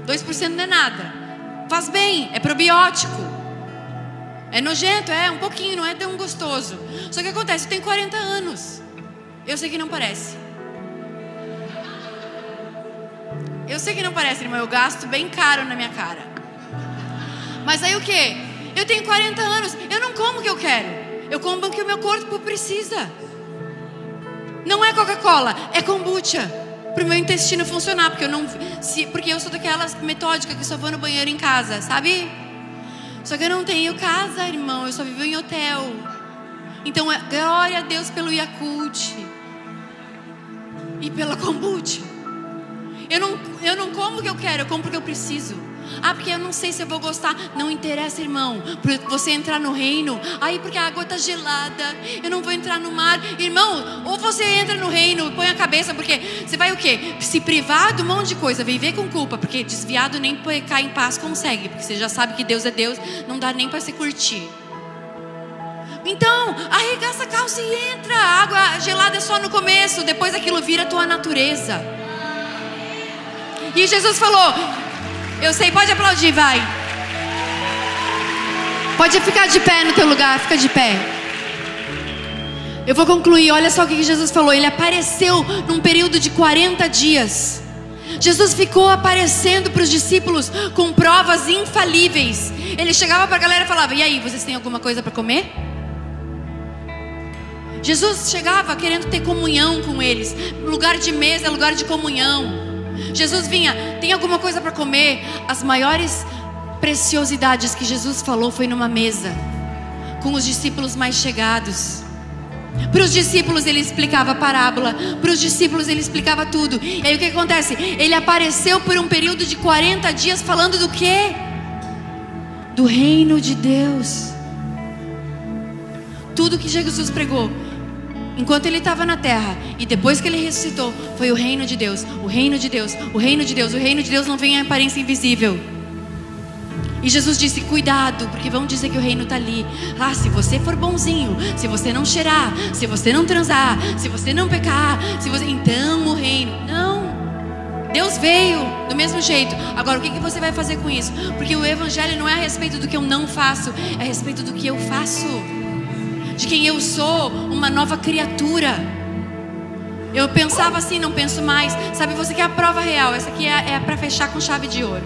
2% não é nada. Faz bem, é probiótico. É nojento, é um pouquinho, não é tão gostoso. Só que acontece, eu tenho 40 anos. Eu sei que não parece. Eu sei que não parece, irmão, eu gasto bem caro na minha cara. Mas aí o que? Eu tenho 40 anos, eu não como o que eu quero. Eu como o que o meu corpo precisa. Não é Coca-Cola, é kombucha para o meu intestino funcionar, porque eu não, se, porque eu sou daquelas metódicas que só vou no banheiro em casa, sabe? Só que eu não tenho casa, irmão, eu só vivo em hotel. Então, é, glória a Deus pelo Yakult e pela kombucha. Eu não, eu não como o que eu quero, eu como porque eu preciso. Ah, porque eu não sei se eu vou gostar. Não interessa, irmão. Você entrar no reino. Aí, porque a água está gelada. Eu não vou entrar no mar. Irmão, ou você entra no reino, põe a cabeça, porque você vai o quê? Se privar de um monte de coisa, viver com culpa. Porque desviado nem pecar em paz consegue. Porque você já sabe que Deus é Deus. Não dá nem para se curtir. Então, arregaça a calça e entra. A água gelada é só no começo. Depois aquilo vira tua natureza. E Jesus falou: eu sei, pode aplaudir, vai. Pode ficar de pé no teu lugar, fica de pé. Eu vou concluir, olha só o que Jesus falou. Ele apareceu num período de 40 dias. Jesus ficou aparecendo para os discípulos com provas infalíveis. Ele chegava para a galera e falava: E aí, vocês têm alguma coisa para comer? Jesus chegava querendo ter comunhão com eles. Lugar de mesa, lugar de comunhão. Jesus vinha, tem alguma coisa para comer? As maiores preciosidades que Jesus falou foi numa mesa, com os discípulos mais chegados. Para os discípulos ele explicava a parábola, para os discípulos ele explicava tudo. E aí o que acontece? Ele apareceu por um período de 40 dias falando do quê? Do reino de Deus. Tudo que Jesus pregou enquanto ele estava na terra e depois que ele ressuscitou, foi o reino de Deus, o reino de Deus, o reino de Deus. O reino de Deus não vem em aparência invisível. E Jesus disse: Cuidado, porque vão dizer que o reino está ali. Ah, se você for bonzinho, se você não cheirar, se você não transar, se você não pecar, se você. Então o reino. Não. Deus veio do mesmo jeito. Agora, o que, que você vai fazer com isso? Porque o Evangelho não é a respeito do que eu não faço, é a respeito do que eu faço de quem eu sou, uma nova criatura. Eu pensava assim, não penso mais. Sabe, você quer a prova real, essa aqui é, é para fechar com chave de ouro.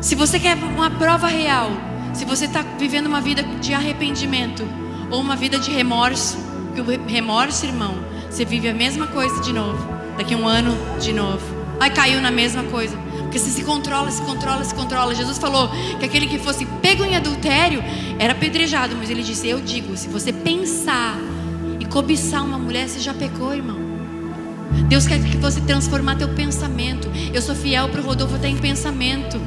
Se você quer uma prova real, se você está vivendo uma vida de arrependimento ou uma vida de remorso, que o remorso, irmão, você vive a mesma coisa de novo. Daqui um ano, de novo. Aí caiu na mesma coisa. Porque você se controla, se controla, se controla. Jesus falou que aquele que fosse pego em adultério era apedrejado, mas ele disse: Eu digo, se você pensar e cobiçar uma mulher, você já pecou, irmão. Deus quer que você transformar teu pensamento. Eu sou fiel para o Rodolfo até em pensamento.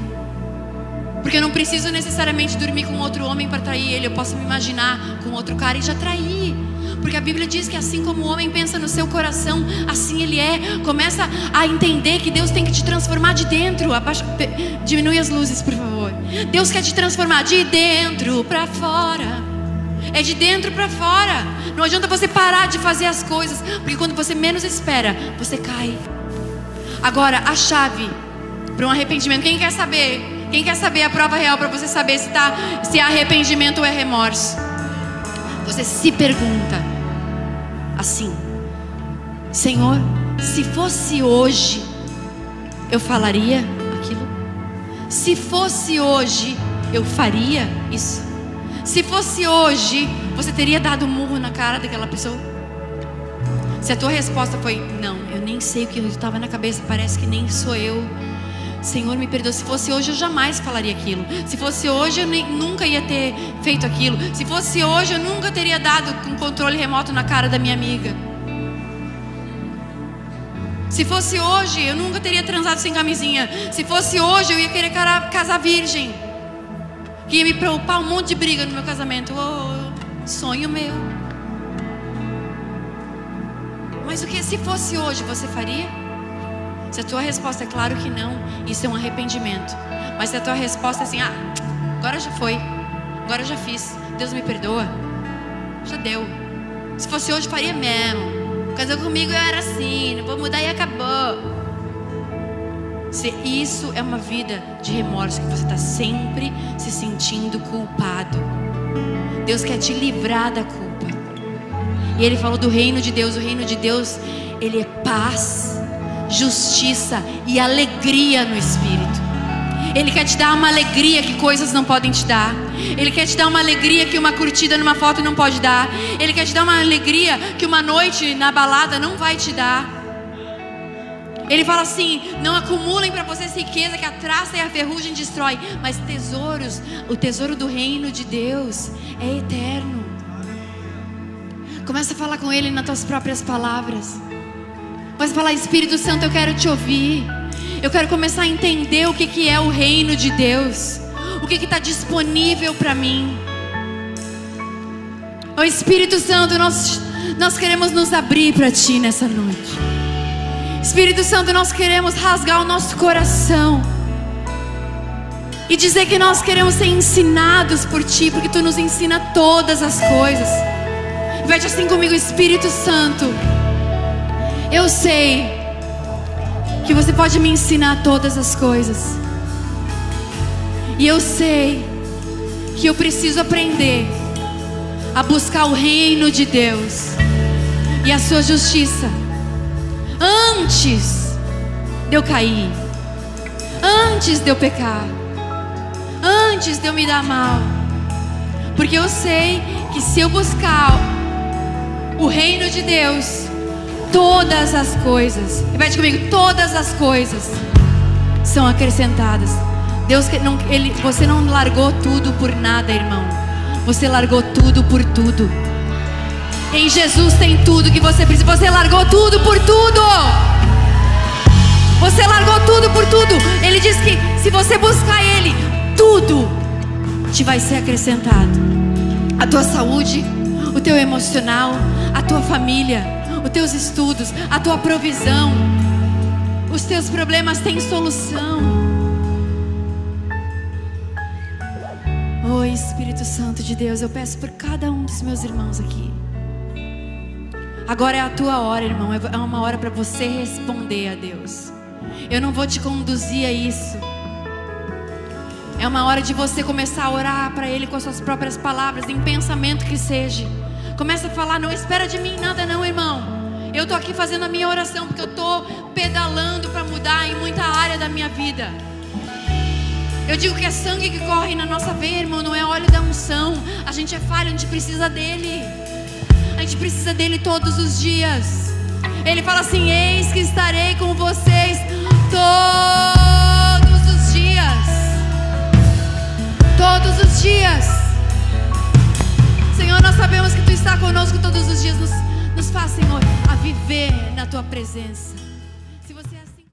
Porque eu não preciso necessariamente dormir com outro homem para trair ele. Eu posso me imaginar com outro cara e já trair. Porque a Bíblia diz que assim como o homem pensa no seu coração, assim ele é. Começa a entender que Deus tem que te transformar de dentro. Abaixa, diminui as luzes, por favor. Deus quer te transformar de dentro para fora. É de dentro para fora. Não adianta você parar de fazer as coisas, porque quando você menos espera, você cai. Agora, a chave para um arrependimento, quem quer saber? Quem quer saber a prova real para você saber se, tá, se é arrependimento ou é remorso? Você se pergunta assim: Senhor, se fosse hoje, eu falaria aquilo? Se fosse hoje, eu faria isso? Se fosse hoje, você teria dado um murro na cara daquela pessoa? Se a tua resposta foi não, eu nem sei o que estava na cabeça, parece que nem sou eu. Senhor, me perdoa. Se fosse hoje, eu jamais falaria aquilo. Se fosse hoje, eu nem, nunca ia ter feito aquilo. Se fosse hoje, eu nunca teria dado um controle remoto na cara da minha amiga. Se fosse hoje, eu nunca teria transado sem camisinha. Se fosse hoje, eu ia querer casar virgem. Que ia me preocupar um monte de briga no meu casamento. Oh, sonho meu. Mas o que se fosse hoje, você faria? Se a tua resposta é claro que não, isso é um arrependimento. Mas se a tua resposta é assim, ah, agora já foi, agora já fiz, Deus me perdoa, já deu. Se fosse hoje, faria mesmo. Casou comigo eu era assim, não vou mudar e acabou. Se isso é uma vida de remorso, que você está sempre se sentindo culpado. Deus quer te livrar da culpa. E ele falou do reino de Deus. O reino de Deus, ele é paz justiça e alegria no espírito. Ele quer te dar uma alegria que coisas não podem te dar. Ele quer te dar uma alegria que uma curtida numa foto não pode dar. Ele quer te dar uma alegria que uma noite na balada não vai te dar. Ele fala assim: não acumulem para vocês riqueza que a traça e a ferrugem destrói, mas tesouros, o tesouro do reino de Deus é eterno. Começa a falar com Ele nas tuas próprias palavras. Mas falar, Espírito Santo, eu quero te ouvir. Eu quero começar a entender o que, que é o reino de Deus. O que está disponível para mim. O Espírito Santo, nós, nós queremos nos abrir para Ti nessa noite. Espírito Santo, nós queremos rasgar o nosso coração. E dizer que nós queremos ser ensinados por Ti, porque Tu nos ensina todas as coisas. Vete assim comigo, Espírito Santo. Eu sei que você pode me ensinar todas as coisas. E eu sei que eu preciso aprender a buscar o reino de Deus e a sua justiça antes de eu cair, antes de eu pecar, antes de eu me dar mal. Porque eu sei que se eu buscar o reino de Deus, todas as coisas, repete comigo, todas as coisas são acrescentadas. Deus não, ele, você não largou tudo por nada, irmão. Você largou tudo por tudo. Em Jesus tem tudo que você precisa. Você largou tudo por tudo. Você largou tudo por tudo. Ele diz que se você buscar Ele, tudo te vai ser acrescentado. A tua saúde, o teu emocional, a tua família, os teus estudos, a tua provisão. Os teus problemas têm solução. Oh Espírito Santo de Deus, eu peço por cada um dos meus irmãos aqui. Agora é a tua hora, irmão. É uma hora para você responder a Deus. Eu não vou te conduzir a isso. É uma hora de você começar a orar para Ele com as suas próprias palavras, em pensamento que seja. Começa a falar, não espera de mim nada, não, irmão. Eu estou aqui fazendo a minha oração porque eu estou pedalando para mudar em muita área da minha vida. Eu digo que é sangue que corre na nossa veia, irmão, não é óleo da unção. A gente é falho, a gente precisa dele. A gente precisa dele todos os dias. Ele fala assim: Eis que estarei com vocês todos os dias. Todos os dias. Senhor, nós sabemos que Tu está conosco todos os dias. Nos nos faz, Senhor, a viver na tua presença.